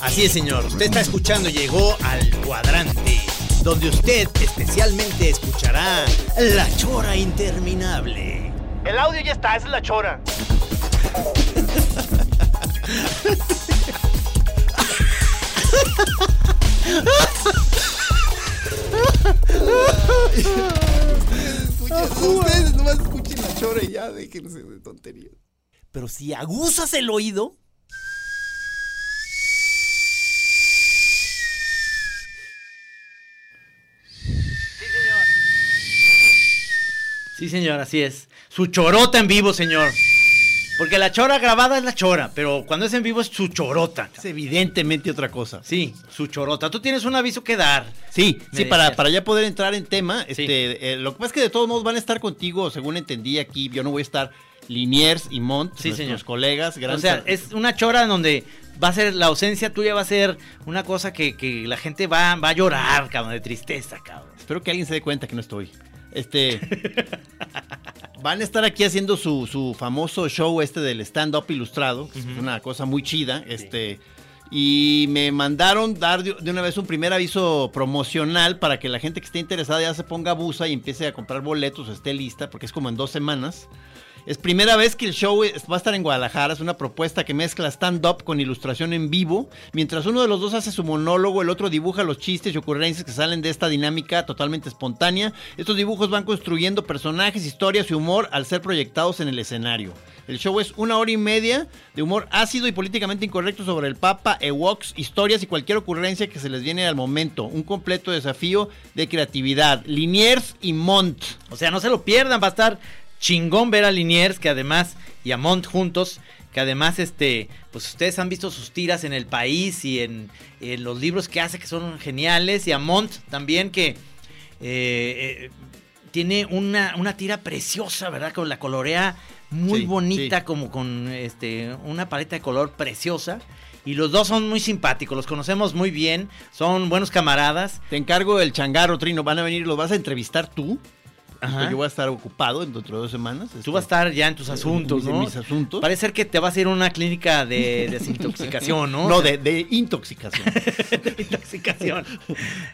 Así es, señor. Usted está escuchando, llegó al cuadrante, donde usted especialmente escuchará la chora interminable. El audio ya está, esa es la Chora. Ustedes nomás escuchen la chora y ya déjense de tonterías. Pero si aguzas el oído, Sí, señor. Sí, señor, así es. Su chorota en vivo, señor. Porque la chora grabada es la chora, pero cuando es en vivo es su chorota. Es evidentemente otra cosa. Sí, su chorota. Tú tienes un aviso que dar. Sí, sí, para, para ya poder entrar en tema, este, eh, lo que pasa es que de todos modos van a estar contigo, según entendí aquí, yo no voy a estar Liniers y Mont, Sí, nuestros señor. colegas, O grandes sea, es una chora en donde va a ser, la ausencia tuya va a ser una cosa que, que la gente va, va a llorar, cabrón, de tristeza, cabrón. Espero que alguien se dé cuenta que no estoy. Este. van a estar aquí haciendo su, su famoso show este del stand-up ilustrado. que Es una cosa muy chida. Este. Y me mandaron dar de una vez un primer aviso promocional para que la gente que esté interesada ya se ponga busa y empiece a comprar boletos, esté lista, porque es como en dos semanas. Es primera vez que el show va a estar en Guadalajara. Es una propuesta que mezcla stand-up con ilustración en vivo. Mientras uno de los dos hace su monólogo, el otro dibuja los chistes y ocurrencias que salen de esta dinámica totalmente espontánea. Estos dibujos van construyendo personajes, historias y humor al ser proyectados en el escenario. El show es una hora y media de humor ácido y políticamente incorrecto sobre el Papa, Ewoks, historias y cualquier ocurrencia que se les viene al momento. Un completo desafío de creatividad. Liniers y Mont. O sea, no se lo pierdan, va a estar chingón ver a Liniers, que además, y a Mont juntos, que además, este, pues ustedes han visto sus tiras en el país y en, en los libros que hace, que son geniales, y a Mont también, que eh, eh, tiene una, una tira preciosa, ¿verdad? Con la colorea muy Sí, bonita, sí. como con este, una paleta de color preciosa. Y los dos son muy simpáticos, los conocemos muy bien, son buenos camaradas. Te encargo el changarro, Trino. Van a venir, los vas a entrevistar tú. Ajá. Yo voy a estar ocupado dentro de dos semanas. Tú vas a estar ya en tus asuntos, en ¿no? mis asuntos. Parece ser que te vas a ir a una clínica de desintoxicación, ¿no? No, de, de intoxicación. de intoxicación.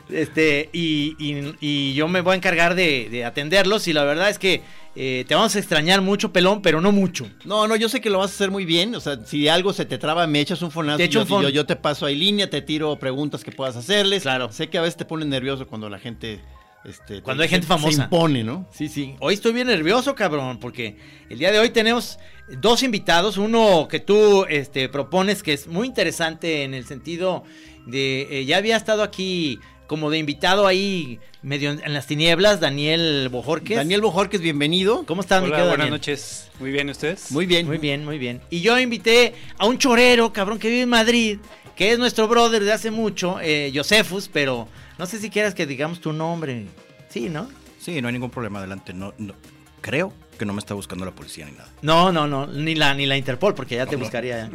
Este, y, y- y yo me voy a encargar de, de atenderlos y la verdad es que eh, te vamos a extrañar mucho, pelón, pero no mucho. No, no, yo sé que lo vas a hacer muy bien. O sea, si algo se te traba, me echas un fonazo. Te echo yo, un fon- yo, yo te paso ahí línea, te tiro preguntas que puedas hacerles. Claro. Sé que a veces te pone nervioso cuando la gente. Este, Cuando te- hay gente se- famosa. Se impone, ¿no? Sí, sí. Hoy estoy bien nervioso, cabrón, porque el día de hoy tenemos dos invitados. Uno que tú este, propones que es muy interesante en el sentido de. eh, ya había estado aquí como de invitado ahí medio en, en las tinieblas, Daniel Bojorquez. Daniel Bojorquez, bienvenido. ¿Cómo estás, mi Hola, querido buenas Daniel? noches. Muy bien, ¿ustedes? Muy bien. Muy bien, muy bien. Y yo invité a un chorero, cabrón, que vive en Madrid, que es nuestro brother de hace mucho, eh, Josefus, pero no sé si quieras que digamos tu nombre. Sí, ¿no? Sí, no hay ningún problema, adelante. No, no, creo que no me está buscando la policía ni nada. No, no, no, ni la, ni la Interpol, porque ya te buscaría.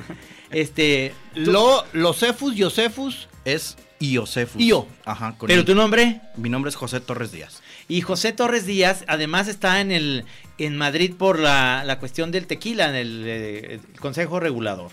Este. tú- Lo, los Cefus, Josefus. Es Iosefus. Io. Ajá, con pero tu nombre. Mi nombre es José Torres Díaz. Y José Torres Díaz, además está en el en Madrid por la, la cuestión del tequila, en el, eh, el Consejo Regulador.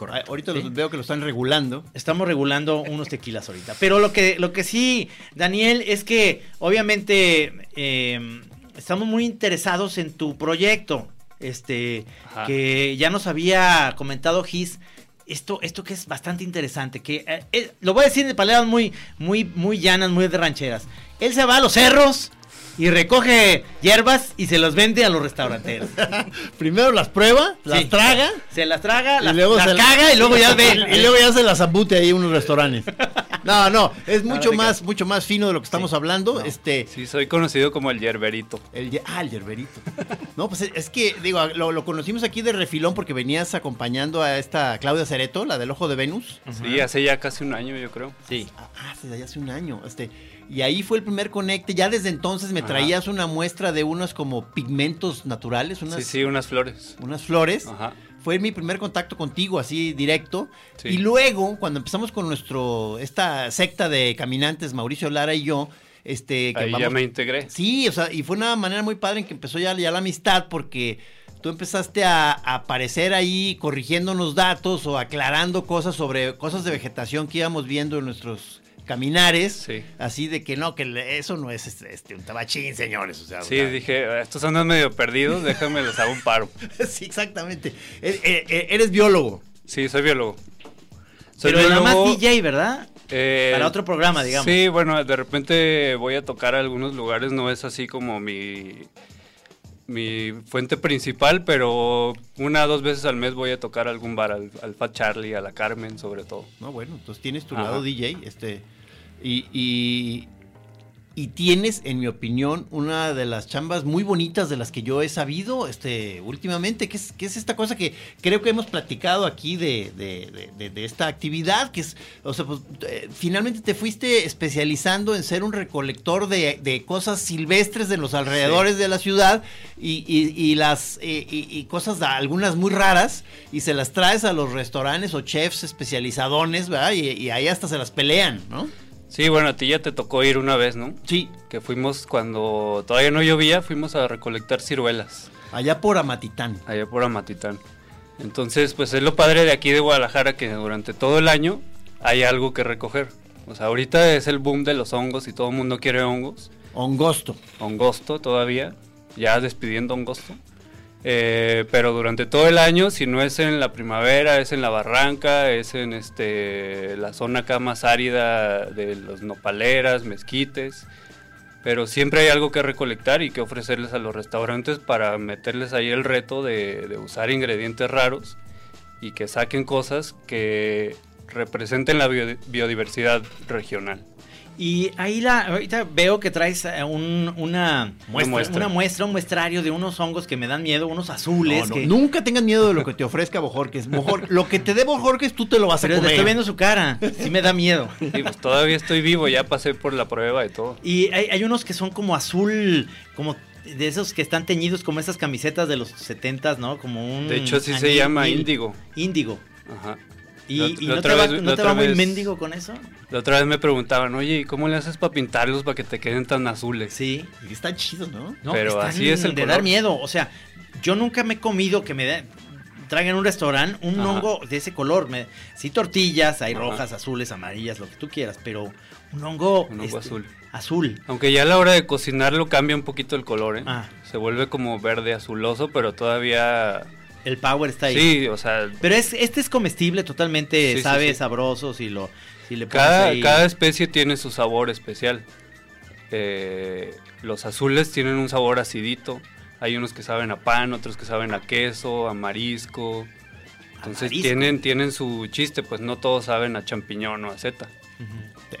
Ah, Ahorita Sí. los veo que lo están regulando. Estamos regulando unos tequilas ahorita. Pero lo que, lo que sí, Daniel, es que obviamente eh, estamos muy interesados en tu proyecto. Este, Ajá. que ya nos había comentado Gis. Esto, esto que es bastante interesante, que eh, eh, lo voy a decir de palabras muy, muy, muy llanas, muy de rancheras. Él se va a los cerros y recoge hierbas y se los vende a los restauranteros. Primero las prueba, las Sí. traga Se las traga, y las, luego las se caga y luego ya ve. y luego ya se las ambute ahí en unos restaurantes. No, no, es mucho más, mucho más fino de lo que estamos hablando. Este, Sí, soy conocido como el yerberito. el, ah, el yerberito. No, pues es, que, digo, lo, lo conocimos aquí de refilón porque venías acompañando a esta Claudia Cereto, la del Ojo de Venus. Sí, hace ya casi un año, yo creo. Sí. Ah, ah, desde hace un año. Este, y ahí fue el primer conecte. Ya desde entonces me Ajá. traías una muestra de unos como pigmentos naturales, unas, Sí, sí, unas flores. unas flores. Ajá. Fue mi primer contacto contigo, así directo. Sí. Y luego, cuando empezamos con nuestro, esta secta de caminantes, Mauricio Lara y yo, este, que Ahí ya me integré. Sí, o sea, y fue una manera muy padre en que empezó ya, ya la amistad, porque tú empezaste a, a aparecer ahí corrigiéndonos datos o aclarando cosas sobre cosas de vegetación que íbamos viendo en nuestros caminares. Sí. Así de que no, que eso no es este, este, un tabachín, señores. O sea, Sí, dije, estos andan medio perdidos, déjame les hago un paro. sí, exactamente. Eh, eh, eh, eres biólogo. Sí, soy biólogo. Soy Pero nada más biólogo, DJ, ¿verdad? eh, Para otro programa, digamos. Sí, bueno, de repente voy a tocar a algunos lugares, no es así como mi, mi fuente principal, pero una o dos veces al mes voy a tocar algún bar, al, al Fat Charlie, a la Carmen sobre todo. No, bueno, entonces tienes tu Ajá. lado DJ, este, y, y, y tienes, en mi opinión, una de las chambas muy bonitas de las que yo he sabido, este, últimamente, que es, que es esta cosa que creo que hemos platicado aquí de, de- de- de- de esta actividad, que es, o sea, pues, eh, finalmente te fuiste especializando en ser un recolector de, de cosas silvestres de los alrededores de la ciudad y, y- y las, y, y- y cosas, algunas muy raras, y se las traes a los restaurantes o chefs especializadones, ¿verdad? Y, y ahí hasta se las pelean, ¿no? Sí, bueno, a ti ya te tocó ir una vez, ¿no? Sí, Que fuimos cuando todavía no llovía, fuimos a recolectar ciruelas, allá por Amatitán. allá por Amatitán. Entonces, pues es lo padre de aquí de Guadalajara que durante todo el año hay algo que recoger. O sea, ahorita es el boom de los hongos y todo el mundo quiere hongos. Hongosto. Hongosto todavía, ya despidiendo Hongosto. Eh, pero durante todo el año, si no es en la primavera, es en la barranca, es en este la zona acá más árida de los nopaleras, mezquites. Pero siempre hay algo que recolectar y que ofrecerles a los restaurantes para meterles ahí el reto de, usar ingredientes raros y que saquen cosas que representen la bio- biodiversidad regional. Y ahí la, ahorita veo que traes eh, un- una, Muestra. muestra, una muestra, un muestrario de unos hongos que me dan miedo, unos azules. No, no, que, Nunca tengas miedo de lo que te ofrezca Bojorques. Bojor- lo que te dé Bojorques, tú te lo vas a pero le comer. estoy viendo su cara, sí me da miedo. Sí, pues todavía estoy vivo, ya pasé por la prueba y todo. Y hay, hay unos que son como azul, como de esos que están teñidos como esas camisetas de los setentas, ¿no? Como un... De hecho, sí se llama índigo. Índigo. Ajá. ¿Y, La- y la no, te va, vez- no te muy mendigo con eso? La otra vez me preguntaban, oye, ¿y cómo le haces para pintarlos para que te queden tan azules? Sí. Y Está chido, ¿no? No, Pero están así es el de color. dar miedo. O sea, yo nunca me he comido que me den- traigan en un restaurante un Ajá. hongo de ese color. Me- sí, tortillas, hay Ajá. rojas, azules, amarillas, lo que tú quieras, pero un hongo, Un hongo este, azul. Azul. Aunque ya a la hora de cocinarlo cambia un poquito el color, ¿eh? Ah. Se vuelve como verde azuloso, pero todavía... El power está ahí. Sí, o sea, Pero es, este es comestible totalmente, Sí, sabe, sí. sabroso si lo si le pones cada, ahí. cada especie tiene su sabor especial. Eh, los azules tienen un sabor acidito. Hay unos que saben a pan, otros que saben a queso, a marisco. Entonces marisco. tienen, tienen su chiste, pues no todos saben a champiñón o a seta.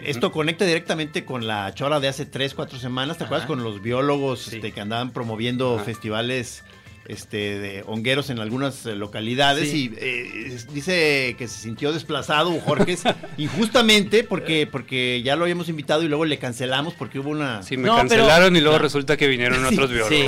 Esto conecta directamente con la chora de hace 3, 4 semanas. ¿Te acuerdas? Ajá. Con los biólogos Sí. este, que andaban promoviendo Ajá. festivales este, de hongueros en algunas eh, localidades. Sí. Y eh, dice que se sintió desplazado Jorge injustamente porque, porque ya lo habíamos invitado y luego le cancelamos porque hubo una... Sí, me No, pero- cancelaron y luego no. resulta que vinieron otros biólogos. Sí.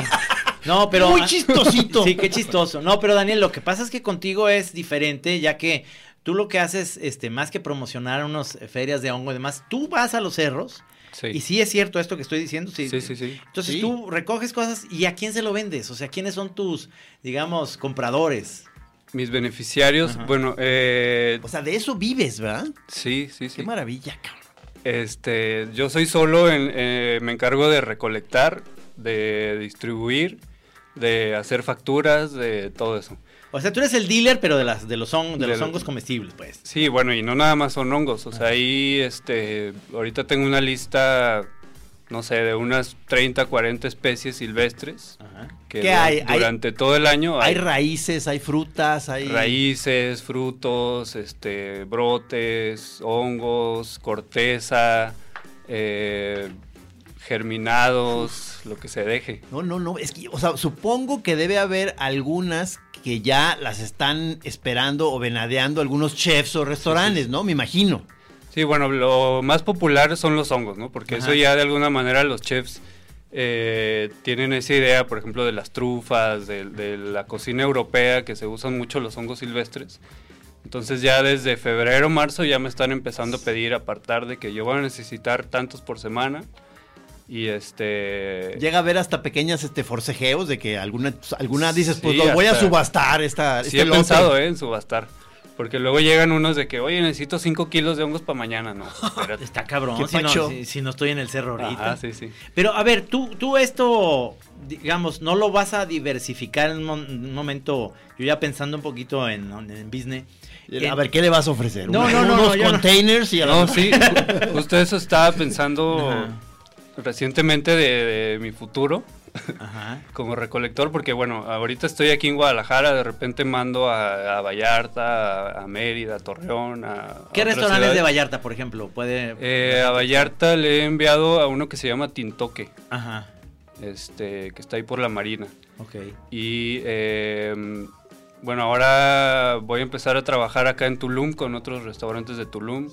No, pero. Muy chistosito. Sí, qué chistoso. No, pero Daniel, lo que pasa es que contigo es diferente, ya que tú lo que haces, este, más que promocionar unas ferias de hongo y demás, tú vas a los cerros. Sí. Y sí es cierto esto que estoy diciendo. Sí, Sí, sí, sí. Entonces Sí. tú recoges cosas y a quién se lo vendes. O sea, quiénes son tus, digamos, compradores. Mis beneficiarios, Ajá. bueno, eh, O sea, de eso vives, ¿verdad? sí, sí, sí. Qué maravilla, cabrón. Este, yo soy solo, en- eh, me encargo de recolectar, de distribuir, de hacer facturas, de todo eso. O sea, tú eres el dealer, pero de las de los, de De los hongos comestibles, pues. Sí, bueno, y no nada más son hongos, o sea, ahí, este, ahorita tengo una lista, no sé, de unas 30, 40 especies silvestres Ajá. que ¿Qué? Hay- durante todo el año Hay raíces, hay frutas, hay... raíces, frutos, este, brotes, hongos, corteza, eh, germinados, lo que se deje. No, no, no, es que, o sea, supongo que debe haber algunas que ya las están esperando o venadeando algunos chefs o restaurantes, ¿no? Me imagino. Sí, bueno, lo más popular son los hongos, ¿no? Porque Ajá. eso ya de alguna manera los chefs eh, tienen esa idea, por ejemplo, de las trufas, de, de la cocina europea, que se usan mucho los hongos silvestres. Entonces ya desde febrero, marzo ya me están empezando a pedir apartar de que yo voy a necesitar tantos por semana. Y este... Llega a haber hasta pequeñas este, forcejeos de que alguna, alguna dices, pues Sí, lo voy a subastar esta, Sí este he lote. pensado, ¿eh? En subastar. Porque luego llegan unos de que, oye, necesito 5 kilos de hongos para mañana. No, espérate. Está cabrón, ¿Qué si no, si, si no estoy en el cerro ahorita. Ajá, sí, sí. Pero a ver, tú, tú esto, digamos, no lo vas a diversificar en un, momento, yo ya pensando un poquito en, en business. A ver, ¿qué le vas a ofrecer? No, Una- no, no, Unos no, containers y a No, sí, ju- justo eso estaba pensando Ajá. Recientemente de, de mi futuro Ajá. como recolector, porque bueno, ahorita estoy aquí en Guadalajara, de repente mando a, a Vallarta, a, a Mérida, a Torreón, a... ¿Qué restaurantes de. Vallarta, por ejemplo? Puede. Eh, a Vallarta le he enviado a uno que se llama Tintoque, Ajá. este, que está ahí por la Marina. Ok. Y eh, bueno, ahora voy a empezar a trabajar acá en Tulum con otros restaurantes de Tulum.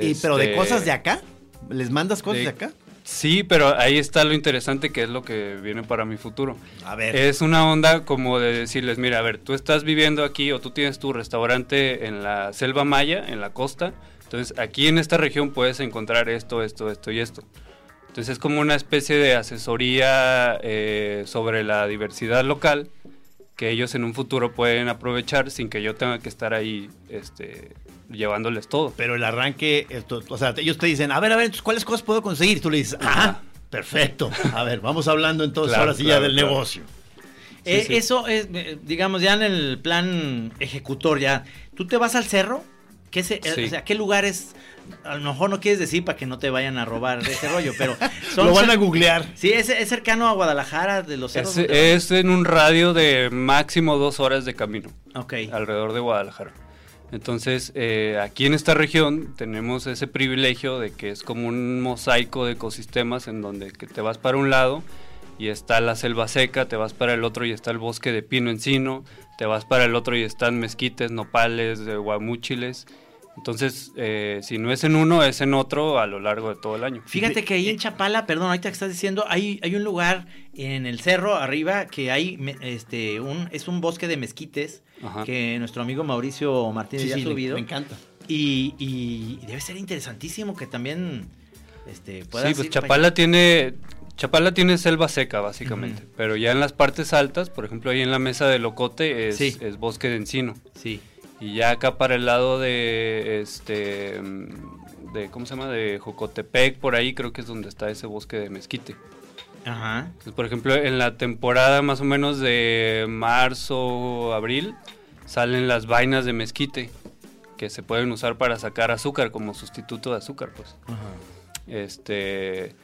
Y, pero de Este, cosas de acá. ¿Les mandas cosas de, de- acá? Sí, pero ahí está lo interesante que es lo que viene para mi futuro. A ver. Es una onda como de decirles, mira, a ver, tú estás viviendo aquí o tú tienes tu restaurante en la selva maya, en la costa. Entonces, aquí en esta región puedes encontrar esto, esto, esto y esto. Entonces, es como una especie de asesoría eh, sobre la diversidad local que ellos en un futuro pueden aprovechar sin que yo tenga que estar ahí este, llevándoles todo. Pero el arranque, esto, o sea, ellos te dicen, a ver, a ver, ¿cuáles cosas puedo conseguir? Y tú le dices, ah, perfecto. A ver, vamos hablando entonces Claro, ahora sí claro, ya del claro. negocio. Eh, sí. Eso es, eh, digamos, ya en el plan ejecutor, ya. ¿Tú te vas al cerro? ¿Qué se, eh, Sí. O sea, ¿qué lugares? A lo mejor no quieres decir para que no te vayan a robar de ese rollo, pero son Lo van a googlear. Sí, es, es cercano a Guadalajara, de los cerros. Es, en un radio de máximo dos horas de camino. Ok. alrededor de Guadalajara. Entonces, eh, aquí en esta región tenemos ese privilegio de que es como un mosaico de ecosistemas en donde que te vas para un lado y está la selva seca, te vas para el otro y está el bosque de pino encino, te vas para el otro y están mezquites, nopales, guamúchiles. Entonces, eh, si no es en uno, es en otro a lo largo de todo el año. Fíjate que ahí en Chapala, perdón, ahorita que estás diciendo, hay, hay un lugar en el cerro arriba que hay este un es un bosque de mezquites Ajá. que nuestro amigo Mauricio Martínez Sí, ya sí, ha subido. me encanta. Y, y debe ser interesantísimo que también este, puedas Sí, pues Chapala tiene Chapala tiene selva seca básicamente, pero ya en las partes altas, por ejemplo ahí en la mesa de Locote es, Sí. es bosque de encino Sí. y ya acá para el lado de este mm, de cómo se llama de Jocotepec por ahí creo que es donde está ese bosque de mezquite. Ajá. Entonces, por ejemplo en la temporada más o menos de marzo abril salen las vainas de mezquite que se pueden usar para sacar azúcar como sustituto de azúcar pues este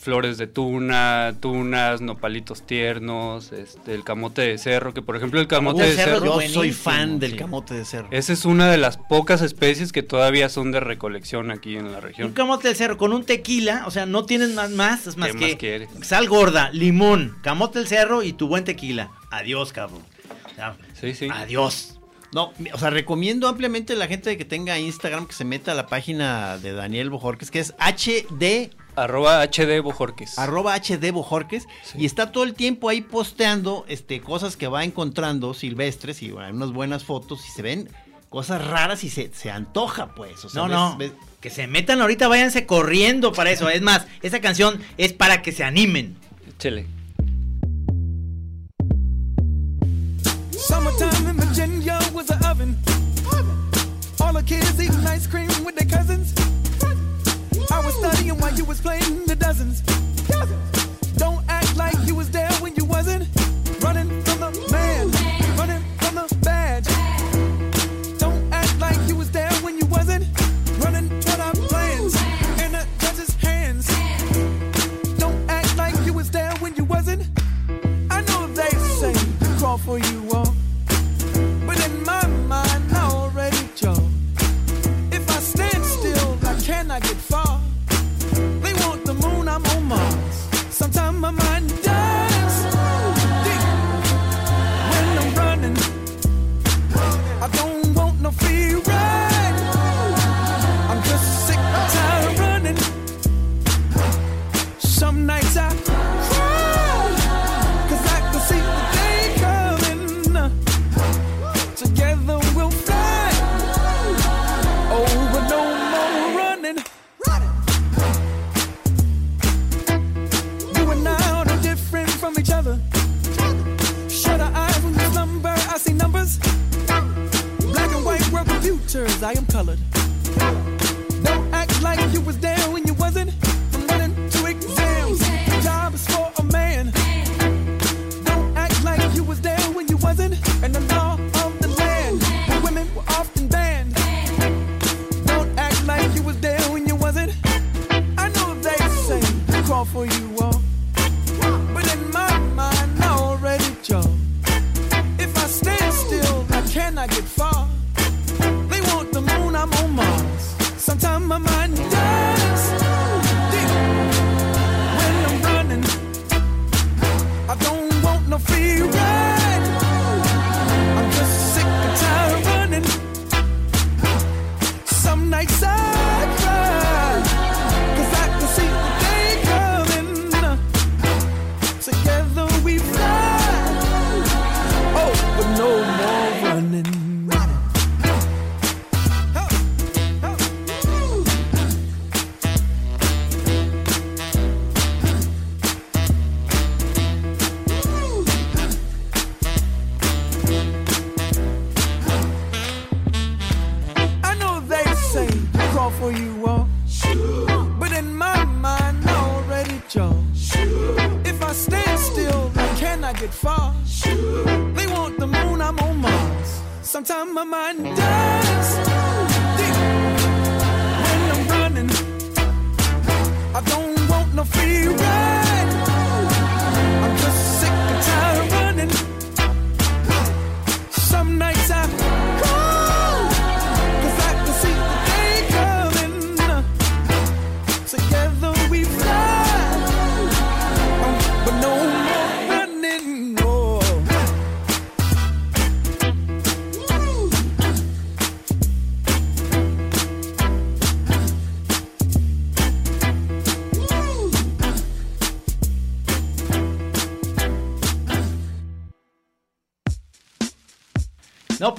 flores de tuna, tunas, nopalitos tiernos, este, el camote de cerro, que por ejemplo el camote de de cerro cerro, Yo soy fan del sí. camote de cerro. esa es una de las pocas especies que todavía son de recolección aquí en la Un región. camote del cerro con un tequila, o sea, no tienes más, más es más ¿Qué que más quieres? sal gorda, limón, camote del cerro y tu buen tequila. Adiós, cabrón. O sea, Sí, sí. Adiós. No, o sea, recomiendo ampliamente a la gente que tenga Instagram que se meta a la página de Daniel Bojorques, que es HD, Arroba HD Bojorques. arroba HD Bojorques, y está todo el tiempo ahí posteando este, cosas que va encontrando silvestres y bueno, unas buenas fotos y se ven cosas raras y se, se antoja, pues. O sea, No, ves- no. ves- Que se metan ahorita, váyanse corriendo para eso. Es más, esa canción es para que se animen. Échele. Summertime in Virginia was an oven. All the kids eating ice cream with their cousins. I was studying while you was playing the dozens. Don't act like you was there when you wasn't. Running from the man, running from the badge. Don't act like you was there when you wasn't. Running toward our plans in the judge's hands. Don't act like you was there when you wasn't. I know they say crawl for you all, from each other. Shut our eyes when you slumber. I see numbers. Black and white world computers. I am colored. Don't act like you was there when you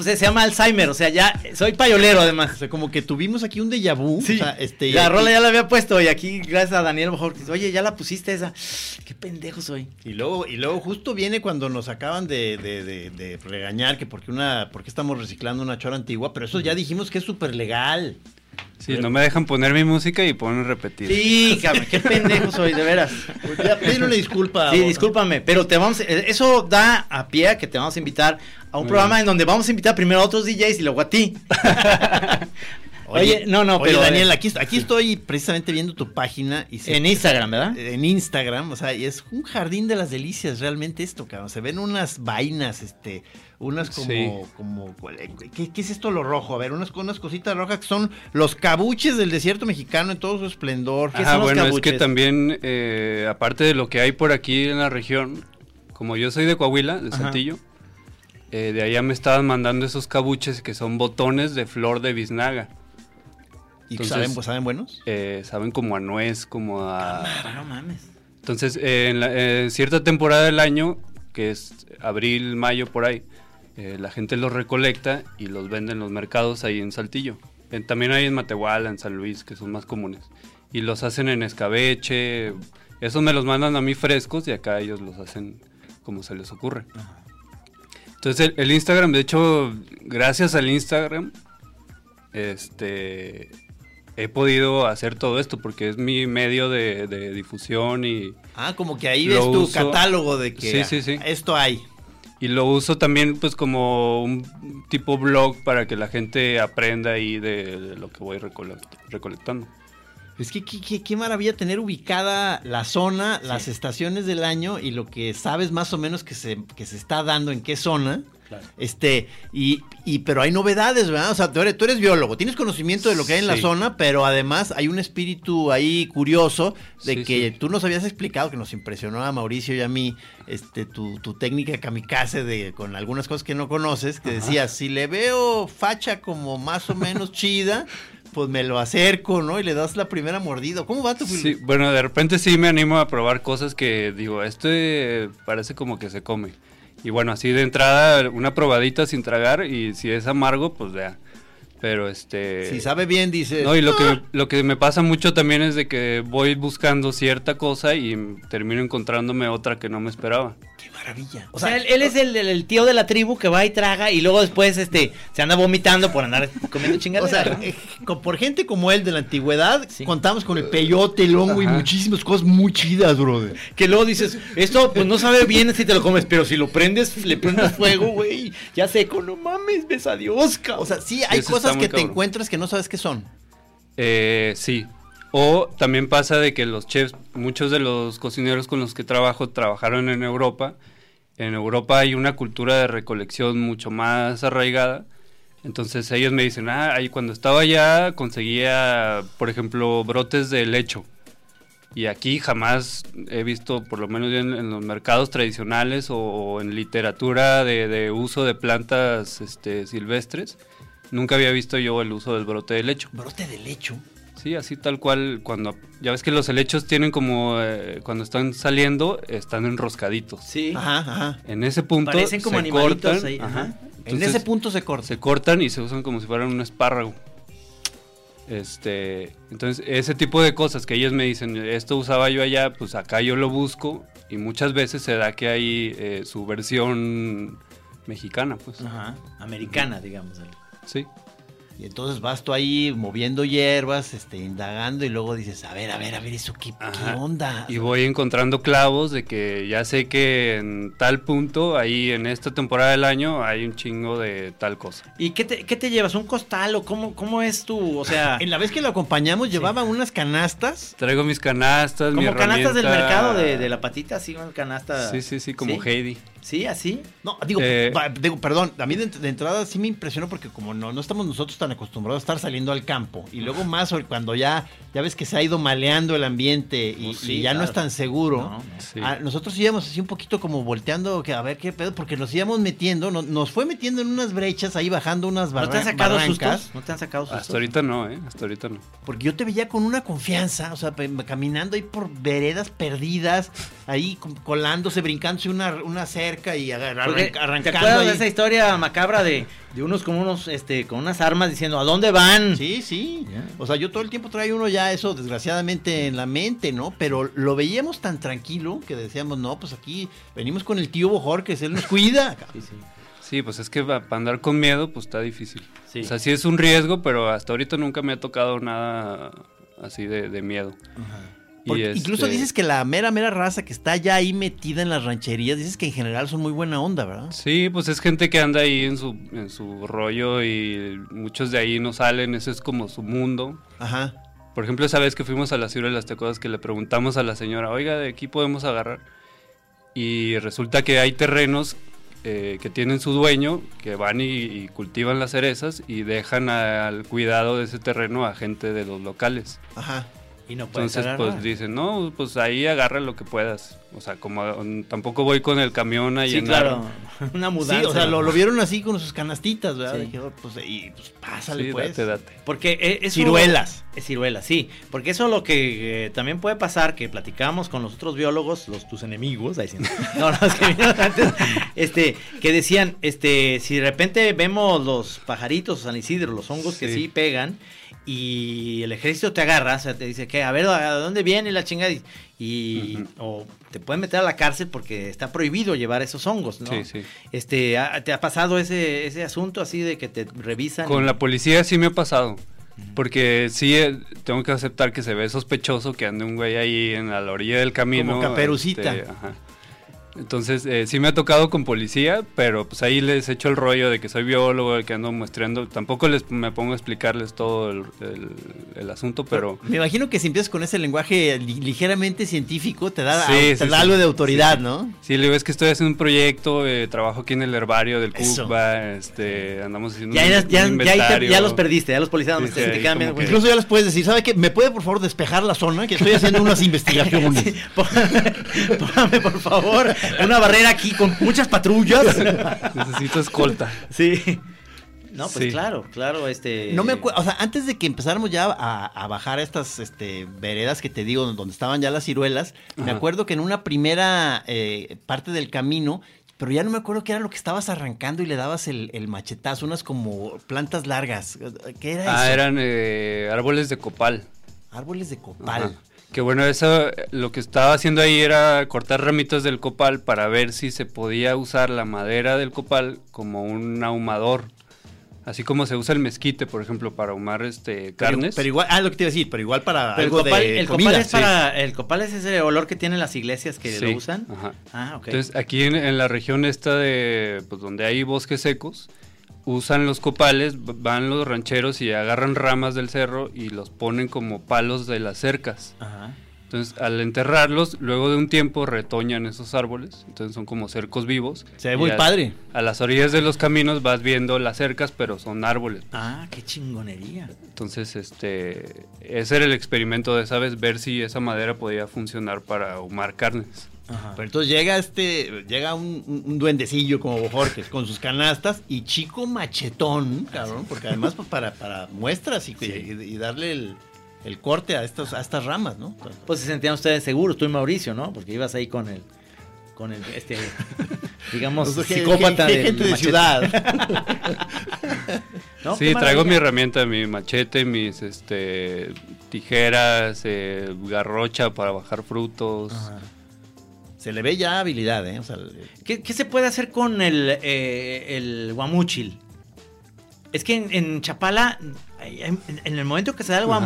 pues se llama Alzheimer, o sea, ya soy payolero además. O sea, como que tuvimos aquí un déjà vu. Sí, o sea, este, la rola ya la había puesto y aquí, gracias a Daniel mejor, oye, ya la pusiste esa. Qué pendejo soy. Y luego, y luego justo viene cuando nos acaban de, de- de- de regañar que porque una, porque estamos reciclando una chora antigua, pero eso ya dijimos que es súper legal. Sí, no me dejan poner mi música y ponen repetir. Sí, cabrón, qué pendejo soy, de veras. Ya, pídele una disculpa. Sí, discúlpame, pero te vamos, eh, eso da a pie a que te vamos a invitar a un Muy programa bien. en donde vamos a invitar primero a otros DJs y luego a ti. Oye, no, no, oye, pero Daniel, eh, aquí, aquí estoy precisamente viendo tu página y se- en Instagram, ¿verdad? en Instagram, o sea, y es un jardín de las delicias realmente esto, cabrón. Se ven unas vainas, este, unas como, Sí. como, ¿qué, qué es esto lo rojo? A ver, unas, unas cositas rojas que son los cabuches del desierto mexicano en todo su esplendor. ¿Qué Ajá, son los bueno, es que también, eh, aparte de lo que hay por aquí en la región, como yo soy de Coahuila, de Ajá. Saltillo, eh, de allá me estaban mandando esos cabuches que son botones de flor de biznaga. ¿Y entonces- saben, pues, saben buenos? Eh, saben como a nuez, como a... Ah, no mames. Entonces, eh, en, la- en cierta temporada del año, que es abril, mayo, por ahí, eh, la gente los recolecta y los vende en los mercados ahí en Saltillo. En- también hay en Matehuala, en San Luis, que son más comunes. Y los hacen en escabeche. Esos me los mandan a mí frescos y acá ellos los hacen como se les ocurre. Entonces, el, el Instagram, de hecho, gracias al Instagram, este he podido hacer todo esto porque es mi medio de, de difusión y, Ah, como que ahí ves tu uso- catálogo de que Sí, sí, sí. esto hay. Y lo uso también pues como un tipo blog para que la gente aprenda ahí de, de lo que voy recole- recolectando. Es que qué, qué- qué maravilla tener ubicada la zona, las estaciones del año y lo que sabes más o menos que se, que se está dando en qué zona. Este, y, y pero hay novedades, ¿verdad? O sea, tú eres, tú eres biólogo, tienes conocimiento de lo que hay en la zona, pero además hay un espíritu ahí curioso de Sí, que sí. tú nos habías explicado, que nos impresionó a Mauricio y a mí, este, tu, tu técnica kamikaze de, con algunas cosas que no conoces, que decías, si le veo facha como más o menos chida, pues me lo acerco, ¿no? Y le das la primera mordida. ¿Cómo va tu Sí, bueno, de repente sí me animo a probar cosas que digo, este parece como que se come. Y bueno, así de entrada, una probadita sin tragar y si es amargo, pues vea. Pero este... Si sabe bien, dice. No, y lo que, "Ah". me, lo que me pasa mucho también es de que voy buscando cierta cosa y termino encontrándome otra que no me esperaba. ¡Qué maravilla! O sea, él, él es el, tío de la tribu que va y traga y luego después este se anda vomitando por andar comiendo O chingaderas. sea, ¿no? eh, por gente como él de la antigüedad, Sí. contamos con el peyote, el hongo y muchísimas cosas muy chidas, brother. que luego dices, esto pues no sabe bien si te lo comes, pero si lo prendes, le prendes fuego, güey, ya seco, no mames, ves a Dios, cabrón. O sea, sí, hay Eso cosas que te encuentras que no sabes qué son. Eh, sí. O también pasa de que los chefs, muchos de los cocineros con los que trabajo trabajaron en Europa. En Europa hay una cultura de recolección mucho más arraigada. Entonces ellos me dicen, ah, ahí cuando estaba allá conseguía, por ejemplo, brotes de lecho. Y aquí jamás he visto, por lo menos en, los mercados tradicionales o, en literatura de, de uso de plantas este, silvestres, nunca había visto yo el uso del brote de lecho. Brote de lecho. Sí, así tal cual, cuando ya ves que los helechos tienen como, eh, cuando están saliendo, están enroscaditos. sí. Ajá, ajá. En ese punto Parecen como se animalitos cortan, ahí, ajá. ajá. en ese punto se corta. se cortan y se usan como si fueran un espárrago. Este, entonces ese tipo de cosas que ellos me dicen, esto usaba yo allá, pues acá yo lo busco y muchas veces se da que hay eh, su versión mexicana, pues. Ajá, americana, digamos. Sí. Y entonces vas tú ahí moviendo hierbas, este, indagando y luego dices, a ver, a ver, a ver, eso qué, qué onda. Y voy encontrando clavos de que ya sé que en tal punto, ahí en esta temporada del año, hay un chingo de tal cosa. ¿Y qué te, qué te llevas? ¿Un costal o cómo, cómo es tu, o sea, En la vez que lo acompañamos llevaba unas canastas. Traigo mis canastas, mi como canastas del mercado de, de la patita, así, una canasta? Sí, sí, sí, como Heidi. Sí, así. No, digo, Eh, pa- digo, perdón, a mí de, de entrada sí me impresionó porque como no, no estamos nosotros tan acostumbrados a estar saliendo al campo y luego más hoy cuando ya, ya ves que se ha ido maleando el ambiente y, Pues sí, y ya no es tan seguro. No. Sí. nosotros íbamos así un poquito como volteando que a ver qué pedo, porque nos íbamos metiendo, no- nos fue metiendo en unas brechas ahí bajando unas ¿No te han barra- sacado barrancas. sustos? ¿No te han sacado sustos? Hasta ahorita no, ¿eh? Hasta ahorita no. Porque yo te veía con una confianza, o sea, caminando ahí por veredas perdidas, ahí co- colándose, brincándose una, una cerca y agar- Porque, arranca- ¿Te arrancando de esa historia macabra de, de unos con unos, este, con unas armas diciendo, ¿a dónde van? Sí, sí. O sea, yo todo el tiempo traía uno ya eso, desgraciadamente, en la mente, ¿no? Pero lo veíamos tan tranquilo que decíamos, no, pues aquí venimos con el tío Bojorques, él nos cuida. Sí, sí. Sí, pues es que para andar con miedo, pues está difícil. Sí. O sea, sí es un riesgo, pero hasta ahorita nunca me ha tocado nada así de, de miedo. Y Porque incluso este, dices que la mera, mera raza que está ya ahí metida en las rancherías, dices que en general son muy buena onda, ¿verdad? Sí, pues es gente que anda ahí en su, en su rollo y muchos de ahí no salen, ese es como su mundo. Ajá. Por ejemplo, esa vez que fuimos a la Ciudad de las Tecodas que le preguntamos a la señora, oiga, ¿de aquí podemos agarrar? Y resulta que hay terrenos eh, que tienen su dueño, que van y, y cultivan las cerezas y dejan al cuidado de ese terreno a gente de los locales. Ajá. Y no puedes Entonces, pues dicen, no, pues ahí agarra lo que puedas. O sea, como mm, tampoco voy con el camión a Sí, llenar. claro. Una mudanza. Sí, o sea, lo, lo vieron así con sus canastitas, ¿verdad? Sí. Dije, oh, pues, y pues pásale, Sí, pues. date, date. Porque eh, eso... Ciruelas. Eh, ciruelas, sí. Porque eso lo que eh, también puede pasar, que platicamos con los otros biólogos, los tus enemigos, ahí no, los que vinieron antes, este, que decían, este, si de repente vemos los pajaritos o San Isidro, los hongos que sí pegan, y el ejército te agarra, o sea, te dice que, a ver, ¿a dónde viene la chingada? Y, o te pueden meter a la cárcel porque está prohibido llevar esos hongos, ¿no? Sí, sí. Este, ¿ha- ¿te ha pasado ese, ese asunto así de que te revisan? Con la policía sí me ha pasado. Porque sí, eh, tengo que aceptar que se ve sospechoso que ande un güey ahí en la orilla del camino. Como caperucita. este, ajá. Entonces, eh, sí me ha tocado con policía, pero pues ahí les echo el rollo de que soy biólogo, de que ando muestreando. Tampoco les me pongo a explicarles todo el, el- el asunto, pero... Me imagino que si empiezas con ese lenguaje li- ligeramente científico, te da, Sí, te sí, da sí. algo de autoridad, ¿no? Sí, le digo, es que estoy haciendo un proyecto, eh, trabajo aquí en el herbario del Eso. CUCBA, este, andamos haciendo Ya, un- ya, un ya, ya, ahí te- inventario. ya los perdiste, ya los policías Sí, te, viendo. que- Incluso ya les puedes decir, ¿sabe qué? ¿Me puede por favor despejar la zona? Que estoy haciendo unas investigaciones. Póngame, por favor una barrera aquí con muchas patrullas. Necesito escolta. Sí. No, pues Sí. claro, claro, este. No me acuerdo, o sea, antes de que empezáramos ya a, a bajar estas este, veredas que te digo, donde estaban ya las ciruelas, me acuerdo que en una primera eh, parte del camino, pero ya no me acuerdo qué era lo que estabas arrancando y le dabas el, el machetazo, unas como plantas largas. ¿Qué era Ah, eso? eran eh, árboles de copal. Árboles de copal. Ajá. Que bueno, eso lo que estaba haciendo ahí era cortar ramitas del copal para ver si se podía usar la madera del copal como un ahumador. Así como se usa el mezquite, por ejemplo, para ahumar este Pero- carnes. Pero, igual, ah, lo que te iba a decir, pero igual para Pero el copal, de el comida. copal es sí. para. El copal es ese olor que tienen las iglesias que Sí, lo usan. ajá. Ah, ok. Entonces, aquí en, en la región esta de, pues donde hay bosques secos, usan los copales, van los rancheros y agarran ramas del cerro y los ponen como palos de las cercas. Ajá. Entonces, al enterrarlos, luego de un tiempo retoñan esos árboles. Entonces, son como cercos vivos. Se ve muy a- padre. A las orillas de los caminos vas viendo las cercas, pero son árboles. Ah, qué chingonería. Entonces, este, ese era el experimento de, ¿sabes? Ver si esa madera podía funcionar para ahumar carnes. Ajá. Pero entonces llega este, llega un, duendecillo como Bojorques con sus canastas y chico machetón, cabrón, porque además pues, para, para muestras y, y- y darle el, el corte a estos, a estas ramas, ¿no? Pues se sentían ustedes seguros, tú y Mauricio, ¿no? Porque ibas ahí con el. Con el, este. digamos, O sea, que- psicópata que- que del gente de ciudad. No, sí, traigo mi herramienta, mi machete, mis este, tijeras, eh, garrocha para bajar frutos. Ajá. Se le ve ya habilidad, ¿eh? O sea, el- ¿Qué, qué se puede hacer con el, eh, el guamuchil? Es que en, en Chapala, en, en el momento que se da el Ajá.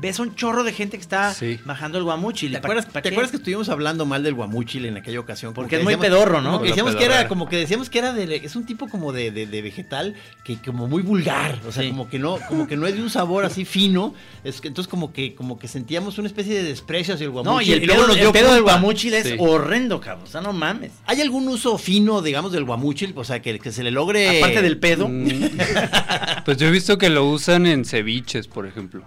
Ves un chorro de gente que está Sí. bajando el guamuchil. ¿Te ¿Pa- acuerdas, que estuvimos hablando mal del guamuchil en aquella ocasión? Porque que es muy pedorro, ¿no? como que decíamos que era, como que decíamos que era de, es un tipo como de, de- de vegetal que como muy vulgar, o sea, Sí. como que no, como que no es de un sabor así fino, es que entonces como que, como que sentíamos una especie de desprecio hacia el guamuchil. No, y el luego pedo, nos el pedo del guamuchil es Sí. horrendo, cabrón. O sea, no mames. ¿Hay algún uso fino, digamos, del guamuchil? O sea, que, que se le logre... Aparte del pedo. Mm, pues yo he visto que lo usan en ceviches, por ejemplo.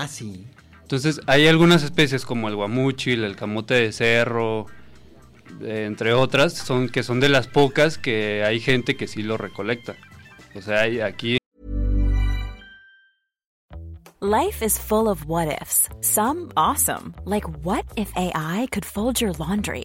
Ah, sí. Entonces, hay algunas especies como el guamuchil, el camote de cerro, eh, entre otras, son que son de las pocas que hay gente que sí lo recolecta. O sea, hay aquí Life is full of what ifs. Some awesome, like what if AI could fold your laundry?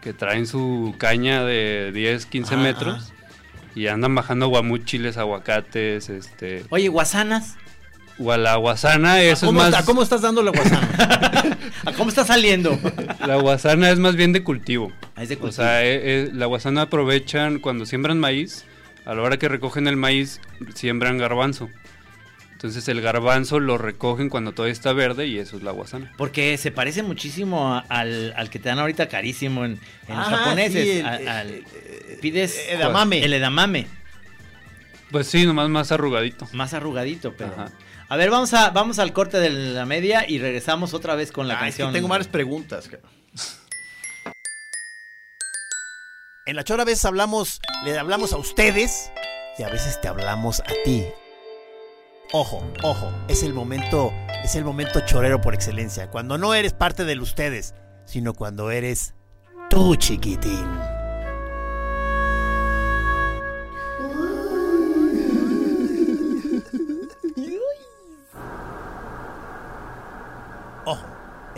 que traen su caña de 10, 15 Ah, metros y andan bajando guamuchiles, aguacates, este... Oye, guasanas. O a la guasana, eso es ¿Cómo, más... ¿Cómo estás dando la guasana? ¿A ¿Cómo está saliendo? La guasana es más bien de cultivo. Ah, es de O cultivo. sea, eh, eh, la guasana aprovechan cuando siembran maíz, a la hora que recogen el maíz, siembran garbanzo. Entonces el garbanzo lo recogen cuando todavía está verde y eso es la guasana. Porque se parece muchísimo a- al, al que te dan ahorita carísimo en, en los japoneses. sí, el- a- el- al- pides edamame. El edamame. Pues sí, nomás más arrugadito. Más arrugadito, pero. Ajá. A ver, vamos a, vamos al corte de la media y regresamos otra vez con la Ah, es que canción. tengo varias preguntas. En la chora a veces hablamos, le hablamos a ustedes y a veces te hablamos a ti. Ojo, ojo, es el momento, es el momento chorero por excelencia, cuando no eres parte del ustedes, sino cuando eres tú, chiquitín.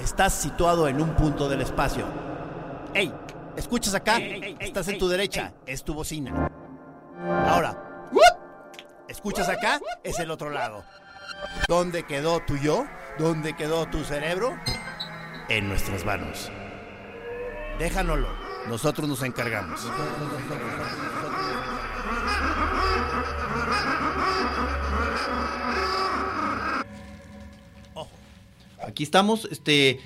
Estás situado en un punto del espacio. ¡Ey! ¿Escuchas acá? Estás en tu derecha. Es tu bocina. Ahora. ¿Escuchas acá? Es el otro lado. ¿Dónde quedó tu yo? ¿Dónde quedó tu cerebro? En nuestras manos. Déjanoslo. Nosotros nos encargamos. Aquí estamos, este,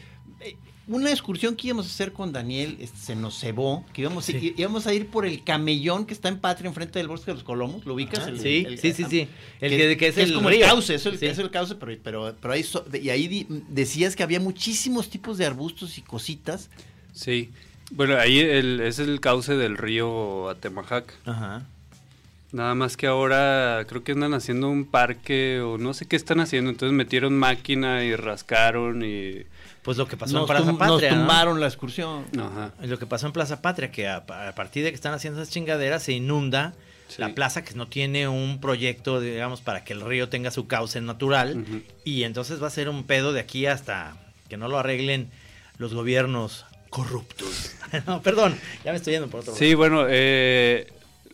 una excursión que íbamos a hacer con Daniel este, se nos cebó, que íbamos, Sí. íbamos a ir por el camellón que está en Patria, enfrente del Bosque de los Colomos, ¿lo ubicas? Ajá. El- Sí, el- sí, sí, sí. El que- que es el como río. el cauce, es el, Sí. es el cauce, pero, pero, pero ahí, so- y ahí di- decías que había muchísimos tipos de arbustos y cositas. Sí. Bueno, ahí el- es el cauce del río Atemajac. Ajá. Nada más que ahora creo que andan haciendo un parque o no sé qué están haciendo. Entonces metieron máquina y rascaron y... Pues lo que pasó Nos, en Plaza nos Patria. ¿no? tumbaron la excursión. Ajá. Lo que pasó en Plaza Patria, que a, a partir de que están haciendo esas chingaderas se inunda Sí. la plaza que no tiene un proyecto, digamos, para que el río tenga su cauce natural. Y entonces va a ser un pedo de aquí hasta que no lo arreglen los gobiernos corruptos. no, perdón, ya me estoy yendo por otro Sí, bueno, eh,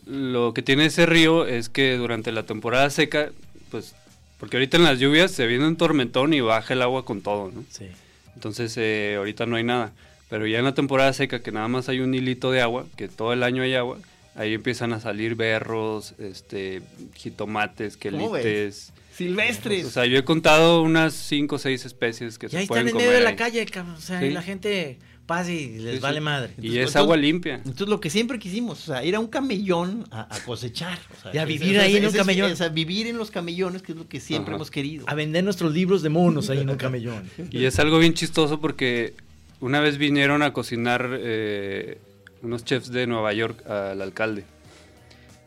lo que tiene ese río es que durante la temporada seca, pues, porque ahorita en las lluvias se viene un tormentón y baja el agua con todo, ¿no? Sí. Entonces eh, ahorita no hay nada. Pero ya en la temporada seca, que nada más hay un hilito de agua, que todo el año hay agua, ahí empiezan a salir berros, este, jitomates, quelites. Silvestres. O sea, yo he contado unas 5 o 6 especies que Y ahí se pueden están en comer. medio de la ahí. calle, cabrón. O sea, Sí. y la gente pasa y les Sí, sí. vale madre. Y Entonces, es agua entonces- limpia. Entonces lo que siempre quisimos, o sea, ir a un camellón a, a cosechar. o sea, Y a vivir ahí en un es- camellón. O sea, vivir en los camellones, que es lo que siempre Ajá. hemos querido. A vender nuestros libros de monos ahí en un camellón. Y es algo bien chistoso porque una vez vinieron a cocinar eh, unos chefs de Nueva York al alcalde.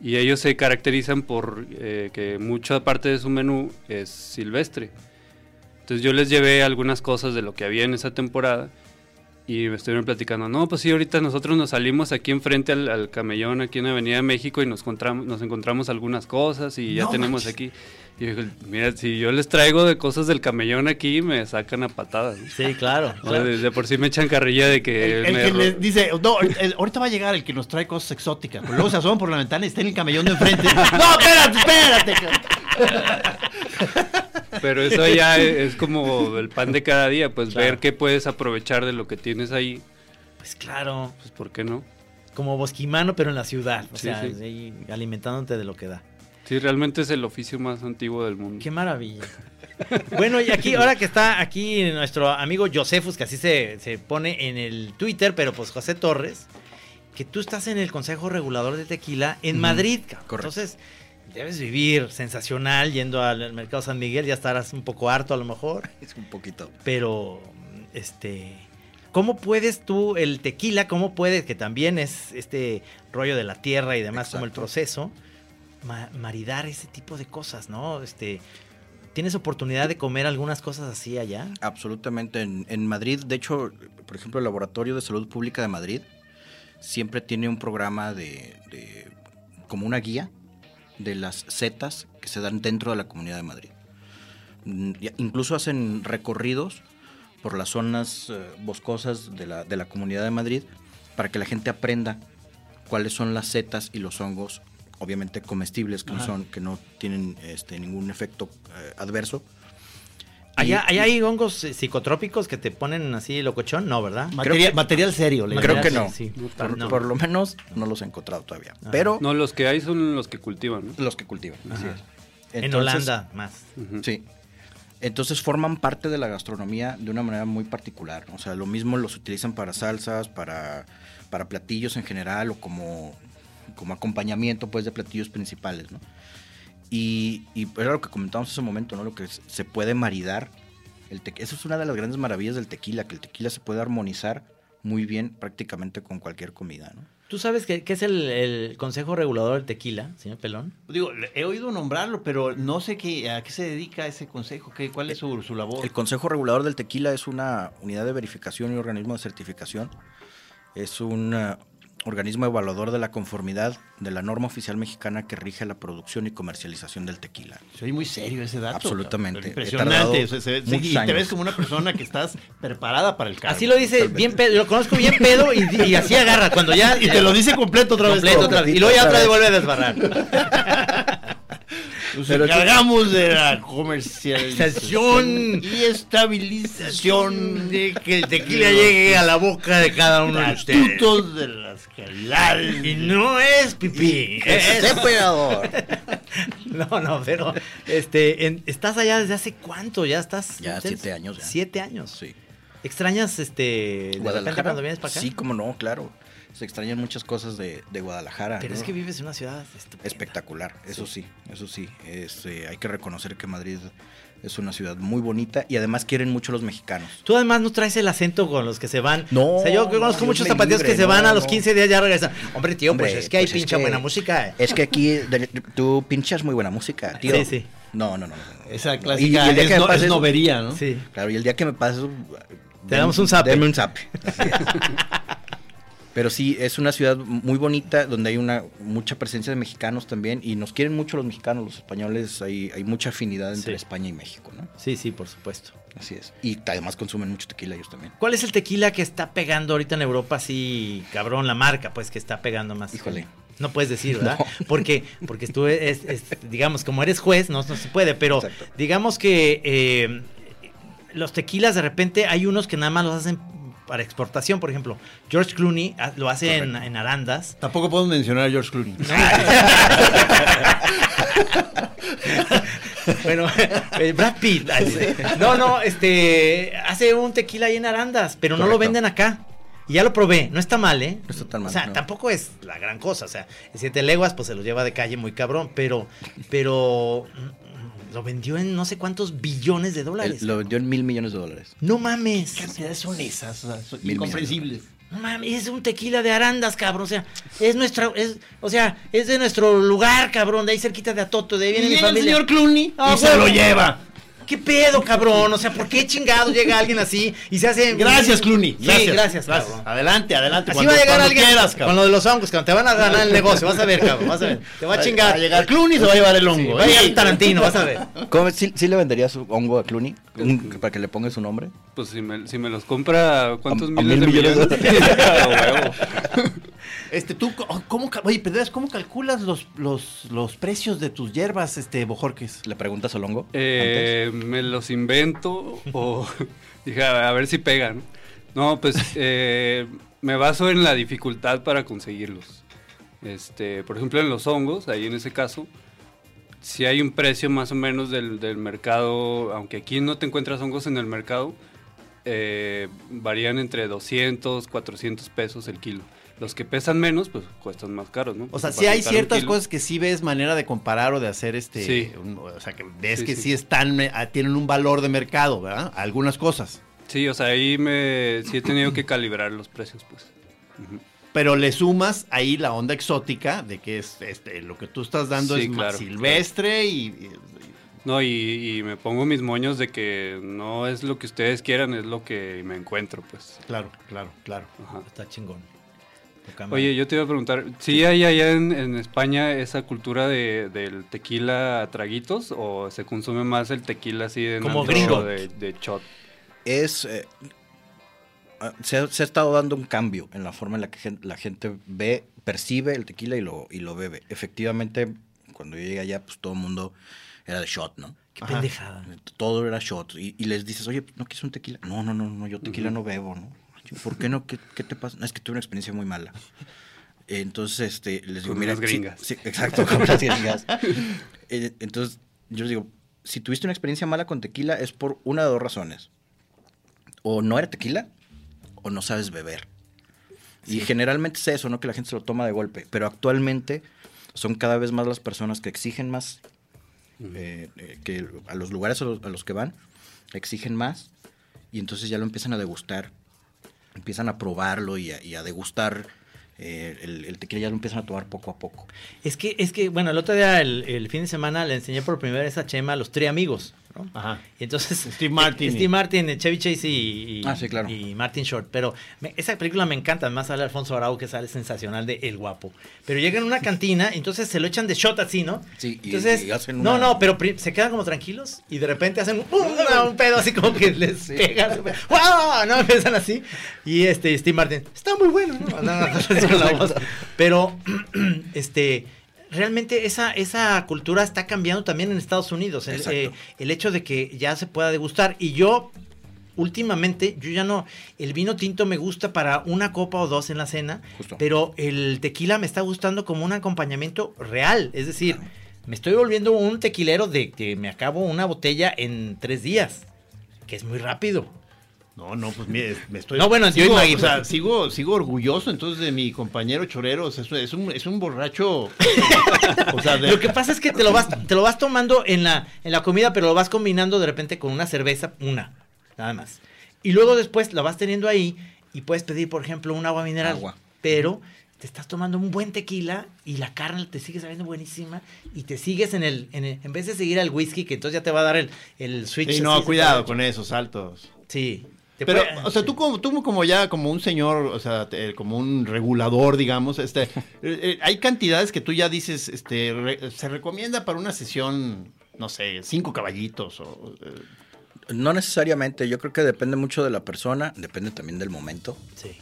Y ellos se caracterizan por eh, que mucha parte de su menú es silvestre. Entonces yo les llevé algunas cosas de lo que había en esa temporada y me estuvieron platicando, no, pues sí, ahorita nosotros nos salimos aquí enfrente al, al camellón, aquí en Avenida México y nos encontramos, nos encontramos algunas cosas y ya No tenemos manches. aquí. Y yo dije, mira, si yo les traigo de cosas del camellón aquí, me sacan a patadas. ¿no? Sí, claro. O sea, de, de por sí me echan carrilla de que... El, el me que les dice, no, el- el- ahorita va a llegar el que nos trae cosas exóticas. Pero luego se asoman por la ventana y está en el camellón de enfrente. no, espérate, espérate. Pero eso ya es, como el pan de cada día, pues Claro. ver qué puedes aprovechar de lo que tienes ahí, Pues claro. pues ¿por qué no? Como bosquimano, pero en la ciudad. O Sí, sea, sí. ahí alimentándote de lo que da. Sí, realmente es el oficio más antiguo del mundo. Qué maravilla. Bueno, y aquí, ahora que está aquí nuestro amigo Josefus, que así se, se pone en el Twitter, pero pues José Torres, que tú estás en el Consejo Regulador de Tequila en Madrid, cabrón. correcto. Entonces, debes vivir sensacional yendo al mercado San Miguel, ya estarás un poco harto a lo mejor, Es un poquito. pero, este, ¿cómo puedes tú, el tequila, cómo puedes, que también es este rollo de la tierra y demás, como el proceso, ma- maridar ese tipo de cosas, ¿no? Este, ¿Tienes oportunidad de comer algunas cosas así allá? Absolutamente. En, en Madrid, de hecho, por ejemplo, el Laboratorio de Salud Pública de Madrid siempre tiene un programa de, de- como una guía de las setas que se dan dentro de la Comunidad de Madrid. Mm, Incluso hacen recorridos por las zonas eh, boscosas de la, de la Comunidad de Madrid para que la gente aprenda cuáles son las setas y los hongos, obviamente comestibles, que no, son, que no tienen este, ningún efecto eh, adverso. ¿Allá, allá hay hongos psicotrópicos que te ponen así locochón? No, ¿verdad? Material, material serio. le Creo que no. Sí, sí. Por, No. por lo menos no los he encontrado todavía. Pero No, los que hay son los que cultivan, ¿no? los que cultivan. así es. En Holanda más. Sí. Entonces forman parte de la gastronomía de una manera muy particular. O sea, lo mismo los utilizan para salsas, para, para platillos en general o como, como acompañamiento pues de platillos principales, ¿no? Y, y era lo que comentábamos hace un momento, ¿no? Lo que es- se puede maridar. El tequi- Eso es una de las grandes maravillas del tequila, que el tequila se puede armonizar muy bien prácticamente con cualquier comida, ¿no? ¿Tú sabes qué, qué es el, el Consejo Regulador del Tequila, señor Pelón? Digo, he oído nombrarlo, pero no sé qué, a qué se dedica ese consejo, qué, cuál es su, su labor. El Consejo Regulador del Tequila es una unidad de verificación y organismo de certificación. Es un, eh, organismo evaluador de la conformidad de la norma oficial mexicana que rige la producción y comercialización del tequila. Soy muy serio ese dato. Absolutamente. Pero Impresionante. o sea, se- se- muchos y te ves como una persona que estás preparada para el cargo. Así lo dice bien pedo, lo conozco bien pedo y, y así agarra cuando ya Y te lo dice completo otra vez. completo otra vez. Y luego ya otra vez vuelve a desbarrar. Nos Pero- encargamos de la comercialización y estabilización de que el tequila llegue a la boca de cada uno de ustedes. de las calidades. Y no es pipí. ¡Es emperador! No, no, pero este, en- estás allá desde hace cuánto, ya estás. Ya, siete años ya. Siete años. Sí. ¿Extrañas este Guadalajara. cuando vienes para acá? Sí, como no, claro. Se extrañan muchas cosas de, de Guadalajara. Pero ¿no? es que vives en una ciudad estupenda. espectacular, eso sí, eso sí. Es, eh, hay que reconocer que Madrid es una ciudad muy bonita y además quieren mucho los mexicanos. Tú además no traes el acento con los que se van. No, O sea, yo conozco Dios muchos libre, que se van no, a los no. 15 días ya regresan. Hombre, tío, Hombre, pues es que hay pues es pincha que- buena música. Es que aquí de- tú pinchas muy buena música, tío. Sí, sí. No, no, no. no. Esa clásica Y- y el día es, que me no- pases- es novería, ¿no? Sí. Claro, y el día que me pases... Te damos un zape. Deme un zape. Pero sí, es una ciudad muy bonita donde hay una mucha presencia de mexicanos también y nos quieren mucho los mexicanos, los españoles, hay, hay mucha afinidad entre Sí. España y México, ¿no? Sí, sí, por supuesto. Así es. Y además consumen mucho tequila ellos también. ¿Cuál es el tequila que está pegando ahorita en Europa así, cabrón, la marca, pues, que está pegando más? Híjole. No puedes decir, ¿verdad? No. Porque, porque tú es, es- digamos, como eres juez, no, no se puede, pero Exacto. digamos que eh, los tequilas de repente hay unos que nada más los hacen para exportación, por ejemplo, George Clooney ah, lo hace en, en Arandas. Tampoco podemos mencionar a George Clooney. bueno, eh, Brad Pitt. No, no, este hace un tequila ahí en Arandas, pero no lo venden acá. Y ya lo probé, no está mal, ¿eh? No está tan mal, O sea, no. tampoco es la gran cosa, o sea, en siete leguas pues se lo lleva de calle muy cabrón, pero pero lo vendió en no sé cuántos billones de dólares. Lo vendió en mil millones de dólares. No mames. ¿Qué cantidades son esas? O sea, son Mil incomprensibles. No mames, es un tequila de Arandas, cabrón. O sea, es nuestra, es, o sea, es de nuestro lugar, cabrón, de ahí cerquita de Atoto, de ahí viene Y mi llega el familia. señor Clooney Ah, y se lo lleva. ¿Qué pedo, cabrón? O sea, ¿por qué chingado llega alguien así y se hace. Gracias, Clooney. Sí, Gracias. gracias, cabrón. Adelante, adelante. Así cuando- va a llegar alguien quieras, con lo de los hongos, cabrón. Te van a ganar el negocio, vas a ver, cabrón. Vas a ver. Te va a chingar. Va a llegar Clooney y se va a llevar el hongo. Sí, va a llegar ¿eh? Tarantino, vas a ver. ¿Cómo, sí, sí le vendería su hongo a Clooney? Un- para que le ponga su nombre. Pues si me, si me los compra, ¿cuántos A- a miles mil de millones de millones? A. Este, tú, oh, ¿cómo, oye, ¿cómo calculas los, los, los precios de tus hierbas, este, Bojorques? ¿Le preguntas hongo? Eh, me los invento o dije a, a ver si pegan. No, pues eh, me baso en la dificultad para conseguirlos. Este, por ejemplo, en los hongos, ahí en ese caso, si hay un precio más o menos del, del mercado, aunque aquí no te encuentras hongos en el mercado, eh, varían entre 200, 400 pesos el kilo. Los que pesan menos, pues cuestan más caros, ¿no? O sea, Para sí hay ciertas cosas que sí ves manera de comparar o de hacer este. Sí. un- o sea, que ves Sí, que sí. sí, están, eh, ah, tienen un valor de mercado, ¿verdad? Algunas cosas. Sí, o sea, ahí me, sí he tenido que calibrar los precios, pues. Pero le sumas ahí la onda exótica de que es este, lo que tú estás dando Sí, es más claro, silvestre y, y- No, y, y me pongo mis moños de que no es lo que ustedes quieran, es lo que me encuentro, pues. Claro, claro, claro. Ajá. Está chingón. Oye, yo te iba a preguntar, ¿sí hay allá en, en España esa cultura de, del tequila a traguitos o se consume más el tequila así de Como gringo. de, de shot? Es. eh, ah, se, ha, se ha estado dando un cambio en la forma en la que gen- la gente ve, percibe el tequila y lo, y lo bebe. Efectivamente, cuando yo llegué allá, pues todo el mundo era de shot, ¿no? Qué pendejada. Todo era shot. Y, y les dices, oye, ¿no quieres un tequila? No, no, no, no yo tequila no bebo, ¿no? ¿Por qué no? ¿Qué, qué te pasa? No, es que tuve una experiencia muy mala. Entonces, este, les digo, Con mira, sí- gringas. sí, exacto, con unas gringas. Eh, Entonces, yo les digo, si tuviste una experiencia mala con tequila es por una de dos razones. O no era tequila, o no sabes beber. Y generalmente es eso, ¿no? Que la gente se lo toma de golpe. Pero actualmente son cada vez más las personas que exigen más, eh, eh, que a los lugares a los, a los que van, exigen más, y entonces ya lo empiezan a degustar, empiezan a probarlo y a, y a degustar eh, el, tequila, ya lo empiezan a tomar poco a poco. Es que, es que, bueno, el otro día, el, fin de semana, le enseñé por primera vez a Chema los tres amigos. ¿No? Ajá. Y entonces Steve Martin. Steve Martin, Chevy Chase y, y- Ah, sí, claro. y Martin Short. Pero me- esa película me encanta. Además sale Alfonso Arau, que sale sensacional de El Guapo. Pero llegan a una cantina, y entonces se lo echan de shot así, ¿no? Sí, y- entonces, y hacen no, una- no, pero se quedan como tranquilos y de repente hacen un, un- un pedo así como que les pega. ¡Wow! No, empiezan así. Y este, Steve Martin, está muy bueno, ¿no? No, no, no. Pero, este, realmente esa, esa cultura está cambiando también en Estados Unidos. El, eh, el hecho de que ya se pueda degustar. Y yo, últimamente, yo ya no. El vino tinto me gusta para una copa o dos en la cena. Justo. Pero el tequila me está gustando como un acompañamiento real. Es decir, me estoy volviendo un tequilero de que me acabo una botella en tres días. Que es muy rápido. No, no, pues mire, me estoy. No, bueno, yo sigo, o sea, sigo, sigo orgulloso entonces de mi compañero Chorero. o sea, es, un- es un, borracho. o sea, de- Lo que pasa es que te lo vas, te lo vas tomando en la, en la comida, pero lo vas combinando de repente con una cerveza, una, nada más. Y luego después lo vas teniendo ahí y puedes pedir, por ejemplo, un agua mineral. Agua. Pero te estás tomando un buen tequila y la carne te sigue sabiendo buenísima y te sigues en el, en el- en vez de seguir al whisky, que entonces ya te va a dar el, el switch. Sí, no, cuidado con esos saltos. Sí. Pero, puede- o sea, tú como, tú como ya, como un señor, o sea, te- como un regulador, digamos, este, eh, eh, hay cantidades que tú ya dices, este, re- se recomienda para una sesión, no sé, cinco caballitos o... eh, No necesariamente, yo creo que depende mucho de la persona, depende también del momento. Sí.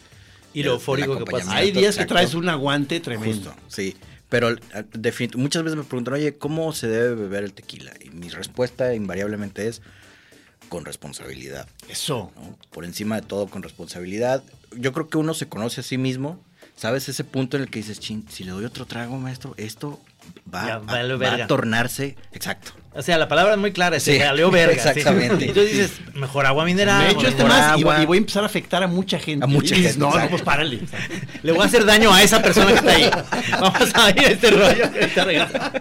Y lo eufórico que acompañamiento, hay días que traes un aguante tremendo. Justo, sí. Pero muchas veces me preguntan, oye, ¿cómo se debe beber el tequila? Y mi respuesta invariablemente es con responsabilidad. Eso. ¿no? Por encima de todo, con responsabilidad. Yo creo que uno se conoce a sí mismo. ¿Sabes ese punto en el que dices, chin, si le doy otro trago, maestro, esto va, Ya, a, vale va verga". a tornarse? Exacto. O sea, la palabra es muy clara, se Sí, valió verga. sí. exactamente. Y tú dices, mejor agua mineral. Me he hecho este más y, agua. voy- y voy a empezar a afectar a mucha gente. A mucha Y dices, gente, No, no, pues párale. Le voy a hacer daño a esa persona que está ahí. Vamos a ir a este rollo. que ahorita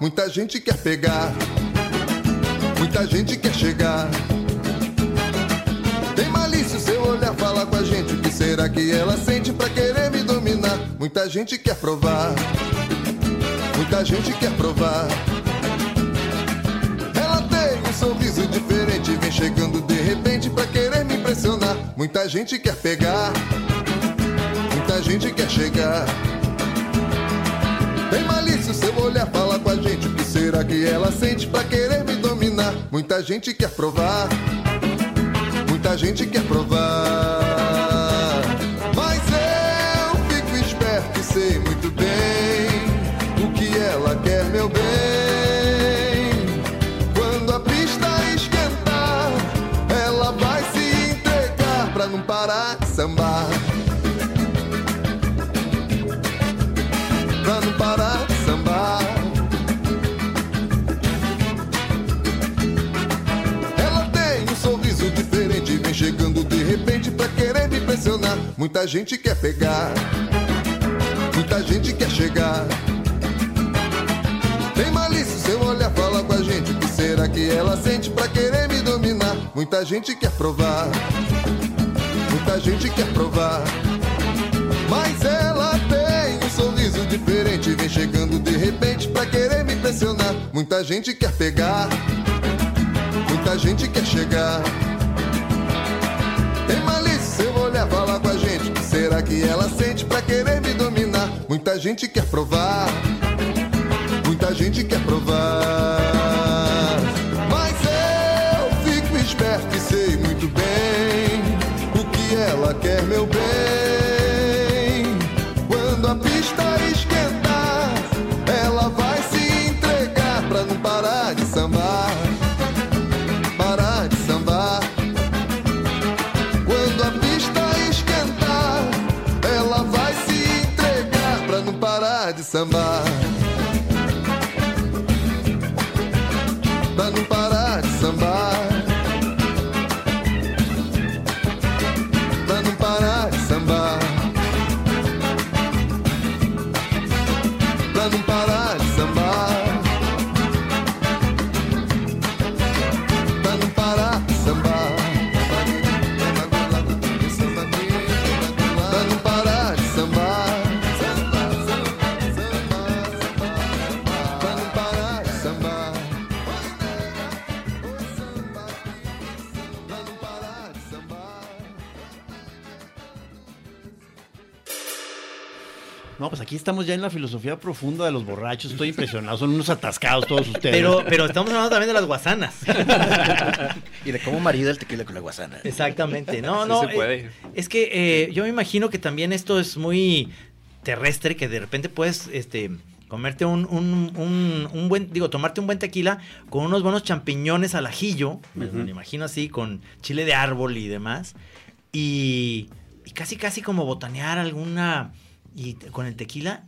Muita gente quer pegar, muita gente quer chegar. Tem malícia, seu olhar fala com a gente. O que será que ela sente pra querer me dominar? Muita gente quer provar, muita gente quer provar. Ela tem um sorriso diferente, vem chegando de repente pra querer me impressionar. Muita gente quer pegar. Muita gente quer chegar. Tem malícia, seu olhar fala será que ela sente pra querer me dominar? Muita gente quer provar. Muita gente quer provar. Mas eu fico esperto e sei Muita gente quer pegar, muita gente quer chegar. Tem malícia, seu olhar fala com a gente. O que será que ela sente pra querer me dominar? Muita gente quer provar, muita gente quer provar. Mas ela tem um sorriso diferente, vem chegando de repente pra querer me impressionar. Muita gente quer pegar, muita gente quer chegar. Tem malícia, que ela sente pra querer me dominar? Muita gente quer provar, muita gente quer provar. Mas eu fico esperto e sei muito bem o que ela quer, meu bem. Não parar de sambar. Estamos ya en la filosofía profunda de los borrachos. Estoy impresionado. Son unos atascados todos ustedes. Pero, pero estamos hablando también de las guasanas. Y de cómo marida el tequila con la guasana. Exactamente. No, Sí no. se puede. eh, es que eh, yo me imagino que también esto es muy terrestre, que de repente puedes este, comerte un, un- un- un buen, digo, tomarte un buen tequila con unos buenos champiñones al ajillo, me, me lo imagino así, con chile de árbol y demás, y, y casi, casi como botanear alguna, y con el tequila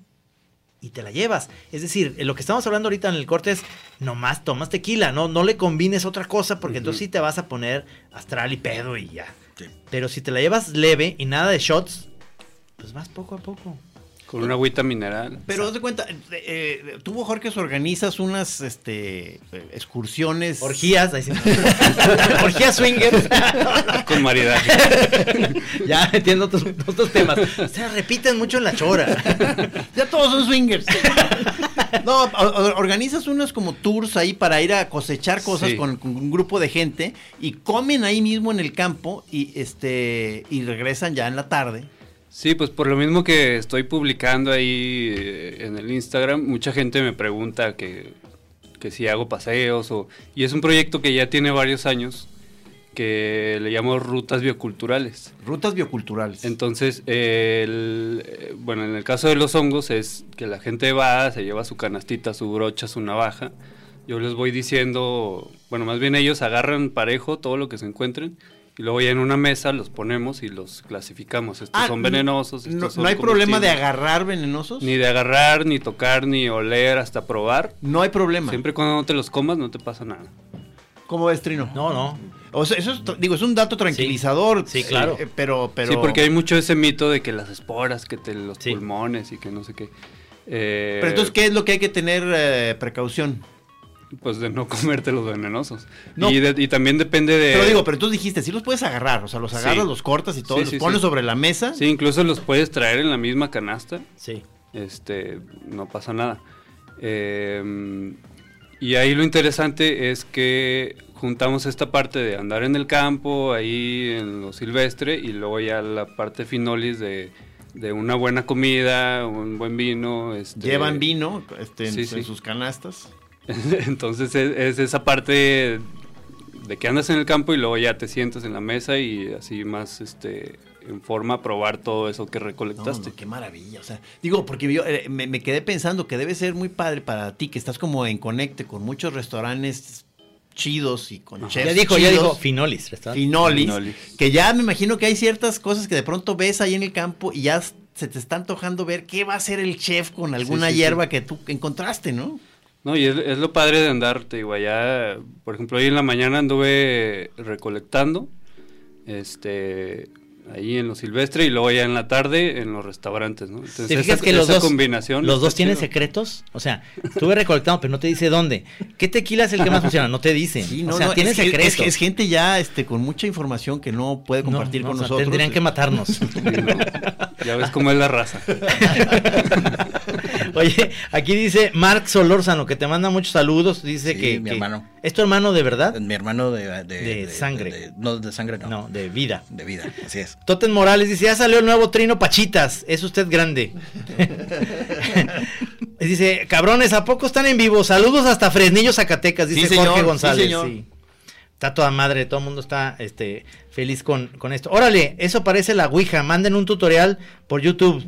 y te la llevas. Es decir, eh, lo que estamos hablando ahorita en el corte es nomás tomas tequila, no, no le combines otra cosa porque entonces sí te vas a poner astral y pedo y ya. Pero si te la llevas leve y nada de shots, pues vas poco a poco. Con una agüita mineral. Pero haz de cuenta, eh, eh, tú, Jorge, organizas unas este, eh, excursiones. Orgías, ahí sí. Orgías swingers. Con maridaje. ya entiendo otros, otros temas. Se repiten mucho en la chora. Ya todos son swingers. No, organizas unos como tours ahí para ir a cosechar cosas Sí. con, con un grupo de gente y comen ahí mismo en el campo y este y regresan ya en la tarde. Sí, pues por lo mismo que estoy publicando ahí eh, en el Instagram, mucha gente me pregunta que, que si hago paseos o... Y es un proyecto que ya tiene varios años, que le llamo Rutas Bioculturales. Rutas bioculturales. Entonces, eh, el- bueno, en el caso de los hongos es que la gente va, se lleva su canastita, su brocha, su navaja. Yo les voy diciendo, bueno, más bien ellos agarran parejo todo lo que se encuentren y luego ya en una mesa los ponemos y los clasificamos. Estos Ah, son no- venenosos. Estos No, son no hay problema de agarrar venenosos. Ni de agarrar, ni tocar, ni oler, hasta probar. No hay problema. Siempre y cuando no te los comas no te pasa nada. ¿Cómo ves, Trino? No, no. O sea, eso es, digo, es un dato tranquilizador. Sí, claro. eh, pero, pero. Sí, porque hay mucho ese mito de que las esporas, que te los pulmones y que no sé qué. Eh, Pero entonces, ¿qué es lo que hay que tener eh, precaución? Pues de no comerte los venenosos. No. Y, de- y también depende de... Pero digo, pero tú dijiste, sí los puedes agarrar, o sea, los agarras, Sí. los cortas y todo, Sí, los sí, pones sobre la mesa. Sí, incluso los puedes traer en la misma canasta. Sí. Este, no pasa nada. Eh, y ahí lo interesante es que juntamos esta parte de andar en el campo, ahí en lo silvestre, y luego ya la parte finolis de, de una buena comida, un buen vino. Este, Llevan vino este, en, Sí, en sí. sus canastas. Entonces es, es esa parte de que andas en el campo y luego ya te sientas en la mesa y así más este en forma a probar todo eso que recolectaste. no, qué maravilla. O sea, digo, porque yo eh, me, me quedé pensando que debe ser muy padre para ti, que estás como en conecte con muchos restaurantes chidos y con chefs Ya dijo, ya dijo, Finolis. restaurante. Finolis, Finolis. que ya me imagino que hay ciertas cosas que de pronto ves ahí en el campo y ya se te está antojando ver qué va a hacer el chef con alguna sí, sí. hierba que tú encontraste, ¿no? No, y es, es lo padre de andar, te digo, allá, por ejemplo, hoy en la mañana anduve recolectando, este, ahí en lo silvestre y luego ya en la tarde en los restaurantes, ¿no? Entonces, ¿Te fijas esa- que los esa dos, combinación los dos tienen chido. secretos? O sea, estuve recolectando, pero no te dice dónde. ¿Qué tequila es el que más funciona? No te dice. Sí, o no, sea, no, es, que- secretos. es gente ya este, con mucha información que no puede No, compartir no, con o sea, nosotros. Tendrían que matarnos. Sí, no. Ya ves cómo es la raza. Oye, aquí dice Mark Solórzano que te manda muchos saludos. Dice Sí, que. mi que- hermano. ¿Es tu hermano de verdad? Mi hermano de, de, De sangre. de- no, de sangre no. No, de vida. De vida, así es. Toten Morales dice, ya salió el nuevo Trino Pachitas, es usted grande. dice, cabrones, ¿a poco están en vivo? Saludos hasta Fresnillo, Zacatecas, dice Sí, señor, Jorge sí, González. señor. sí. Está toda madre, todo el mundo está este, feliz con, con esto. Órale, eso parece la Ouija, manden un tutorial por YouTube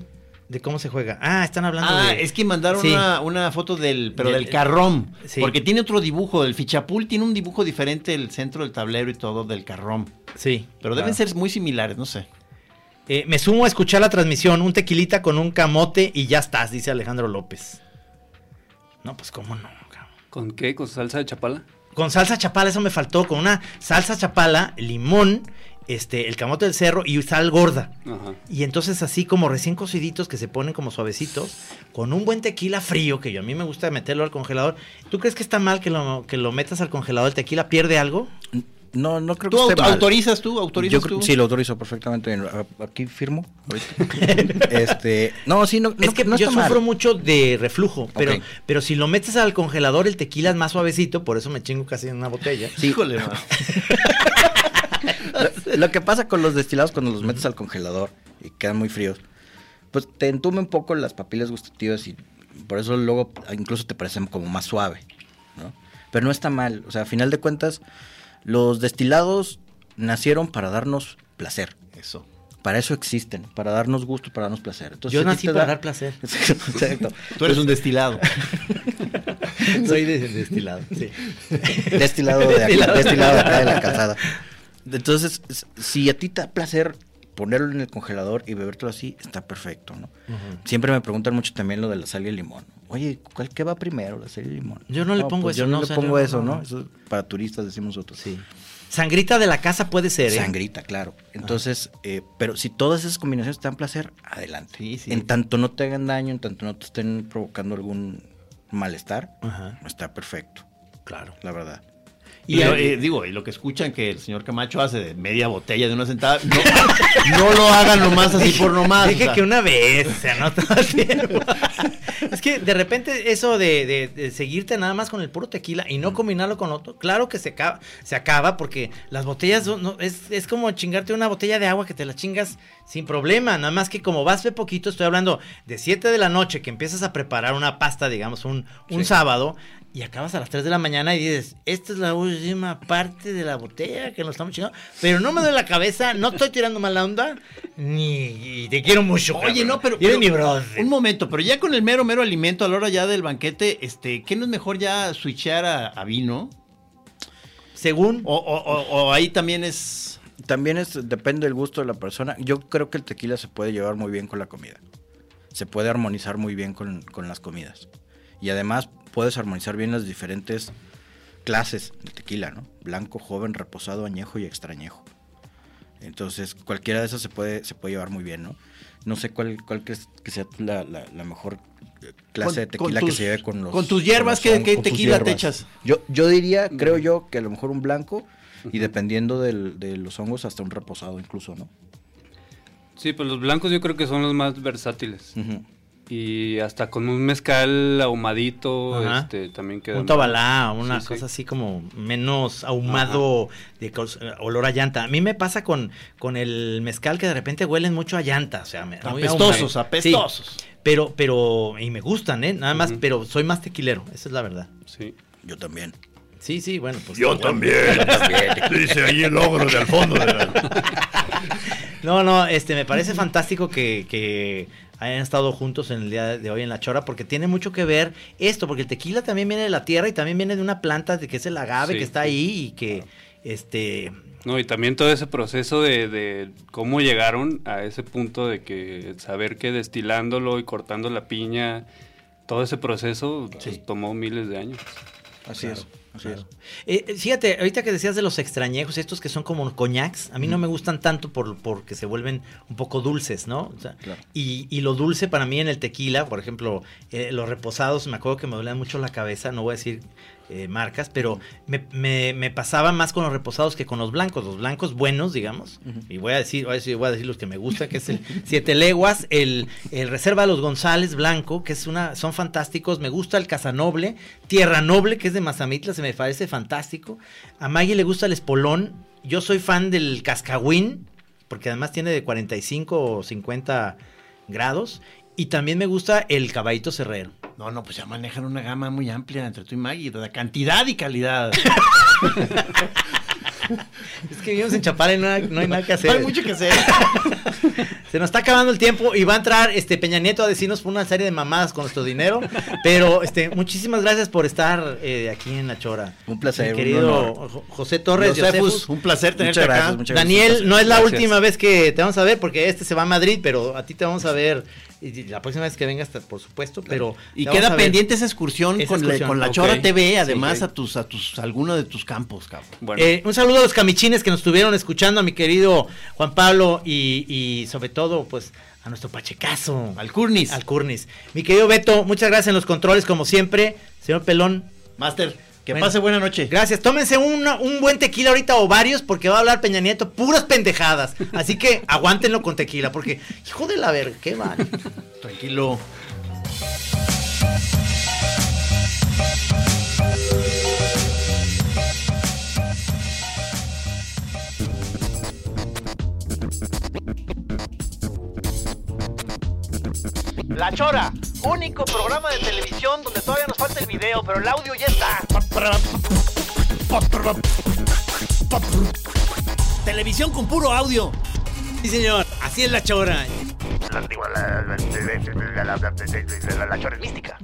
de cómo se juega. Ah, están hablando Ah, de... es que mandaron Sí. una, una foto del, pero Del- del carrón. Sí. Porque tiene otro dibujo. El fichapul tiene un dibujo diferente, el centro del tablero y todo del carrón. Sí. Pero deben ser muy similares, no sé. Eh, me sumo a escuchar la transmisión, un tequilita con un camote y ya estás, dice Alejandro López. No, pues cómo no. cabrón. ¿Con qué? ¿Con salsa de chapala? Con salsa chapala, eso me faltó. Con una salsa chapala, limón, este, el camote del cerro y sal gorda. Ajá. Y entonces así como recién cociditos que se ponen como suavecitos, con un buen tequila frío, que yo a mí me gusta meterlo al congelador. ¿Tú crees que está mal que lo, que lo metas al congelador? ¿El tequila pierde algo? No, no creo ¿Tú que esté auto- mal. autorizas tú? ¿Autorizas Yo tú? Sí, lo autorizo perfectamente. Aquí firmo. este, no, sí, no, es no- que no yo está mal. sufro mucho de reflujo, pero, pero si lo metes al congelador, el tequila es más suavecito, por eso me chingo casi en una botella. Sí. Híjole. Lo, lo que pasa con los destilados cuando los metes al congelador y quedan muy fríos, pues te entume un poco las papilas gustativas y por eso luego incluso te parecen como más suave, ¿no? Pero no está mal, o sea, a final de cuentas, los destilados nacieron para darnos placer. Eso. Para eso existen, para darnos gusto, para darnos placer. Entonces, Yo nací para da- dar placer. Exacto. Tú eres un destilado. Soy de, destilado, sí. destilado de aquí, Destilado. destilado de acá de la calzada. Entonces, si a ti te da placer ponerlo en el congelador y bebértelo así, está perfecto, ¿no? Siempre me preguntan mucho también lo de la sal y el limón. Oye, ¿cuál qué va primero, la sal y el limón? Yo no le pongo pues eso, Yo no, le pongo eso, no. ¿no? Eso para turistas decimos nosotros. Sí. Sangrita de la casa puede ser, ¿eh? Sangrita, claro. Entonces, eh, pero si todas esas combinaciones te dan placer, adelante. Sí, sí. En tanto no te hagan daño, en tanto no te estén provocando algún malestar, Ajá. está perfecto. Claro. La verdad. Y, lo- eh, digo, y lo que escuchan que el señor Camacho hace de media botella de una sentada, no, no lo hagan nomás así por nomás. Dije o sea. que una vez, o sea, no todo el tiempo. Es que de repente eso de, de- de seguirte nada más con el puro tequila y no combinarlo con otro, claro que se acaba, se acaba porque las botellas son- no, es, es como chingarte una botella de agua que te la chingas sin problema, nada más que como vas de poquito, estoy hablando de 7 de la noche que empiezas a preparar una pasta, digamos, un, un Sí. sábado. Y acabas a las 3 de la mañana y dices, esta es la última parte de la botella que nos estamos chingando. Pero no me duele la cabeza, no estoy tirando mala onda, ni y te quiero mucho. Oye, cabrón. no, pero, pero- mi brother. un momento, pero ya con el mero, mero alimento a la hora ya del banquete, este, ¿qué no es mejor ya switchear a, a vino? Según. O, o- o- o ahí también es. También es, depende del gusto de la persona. Yo creo que el tequila se puede llevar muy bien con la comida. Se puede armonizar muy bien con, con las comidas. Y además puedes armonizar bien las diferentes clases de tequila, ¿no? Blanco, joven, reposado, añejo y extrañejo. Entonces, cualquiera de esas se puede, se puede llevar muy bien, ¿no? No sé cuál, cuál crees que sea la, la- la mejor eh, clase de Con- tequila tus- que se lleve con los... con tus hierbas, los ¿qué- tequila te hierbas. echas? Yo, yo diría, creo yo, que a lo mejor un blanco y dependiendo del- de los hongos hasta un reposado incluso, ¿no? Sí, pues los blancos yo creo que son los más versátiles. Ujú. Y hasta con un mezcal ahumadito, Ajá. este, también queda. Un tobalá, una Sí, sí. cosa así como menos ahumado de eh, olor a llanta. A mí me pasa con, con el mezcal que de repente huelen mucho a llanta, o sea, Apestosos, ahumado. apestosos. Sí, pero, pero, y me gustan, ¿eh? Nada más, pero soy más tequilero, esa es la verdad. Sí. Yo también. Sí, sí, bueno, pues. Yo bueno. también. Dice ahí el ogro de al fondo. de la- No, no, este, me parece fantástico que, que hayan estado juntos en el día de hoy en La Chora, porque tiene mucho que ver esto, porque el tequila también viene de la tierra y también viene de una planta de que es el agave Sí. que está ahí y que, este, No, y también todo ese proceso de, de cómo llegaron a ese punto de que saber que destilándolo y cortando la piña, todo ese proceso pues, tomó miles de años. Así es. Eh, eh, fíjate, ahorita que decías de los extrañejos, estos que son como coñacs, a mí no me gustan tanto por, porque se vuelven un poco dulces, ¿no? O sea, Claro. y, y lo dulce para mí en el tequila, por ejemplo, eh, los reposados, me acuerdo que me dolían mucho la cabeza, no voy a decir eh, marcas, pero me, me- me pasaba más con los reposados que con los blancos. Los blancos buenos, digamos, y voy a decir, voy a decir, voy a decir los que me gustan, que es el Siete Leguas, el, el Reserva de los González Blanco, que es una, son fantásticos. Me gusta el Casanoble, Tierra Noble, que es de Mazamitla, se me parece fantástico. A Maggie le gusta el Espolón. Yo soy fan del Cascahuín, porque además tiene de 45 o 50 grados. Y también me gusta el Caballito Cerrero. No, no, pues ya manejan una gama muy amplia entre tú y Maggie, de cantidad y calidad. Es que vivimos en Chapala y no hay, no hay nada que hacer. No hay mucho que hacer. Se nos está acabando el tiempo y va a entrar este Peña Nieto a decirnos una serie de mamadas con nuestro dinero. Pero este, muchísimas gracias por estar eh, aquí en La Chora. Un placer, Mi un querido José Torres, Josefus, Josefus. un placer tenerte Muchas gracias, acá. muchas gracias. Daniel, no es la Gracias. última vez que te vamos a ver porque este se va a Madrid, pero a ti te vamos a ver y la próxima vez que vengas, por supuesto. Pero Y queda pendiente esa excursión, Esa con, la- con la. Chora TV, además Sí, a tus, a tus, a alguno de tus campos, cabrón. Bueno, Eh, un saludo a los camichines que nos estuvieron escuchando, a mi querido Juan Pablo y, y sobre todo, pues, a nuestro pachecazo. Al Curnis. Al Curnis. Mi querido Beto, muchas gracias en los controles, como siempre. Señor Pelón, Master, que Bueno. pase buena noche. gracias. Tómense una- un buen tequila ahorita o varios, porque va a hablar Peña Nieto puras pendejadas. Así que aguántenlo con tequila, porque, hijo de la verga, qué mal. Tranquilo. La Chora, único programa de televisión donde todavía nos falta el video, pero el audio ya está. Televisión con puro audio. Sí, señor. Así es la chora. La, Chora es mística.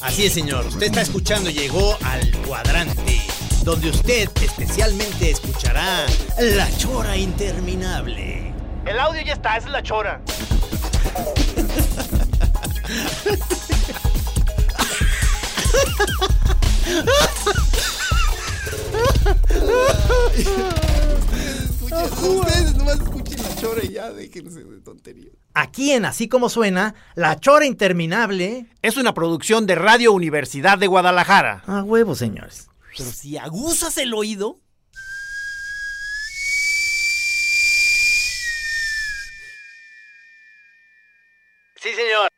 Así es, señor. Usted está escuchando, llegó al cuadrante, donde usted especialmente escuchará la chora interminable. El audio ya está, esa es la Chora. Ustedes nomás escuchen la chora y ya déjense de tonterías. Aquí en Así Como Suena, la chora interminable. Es una producción de Radio Universidad de Guadalajara. A huevo, señores. Pero si aguzas el oído. Sí, señor.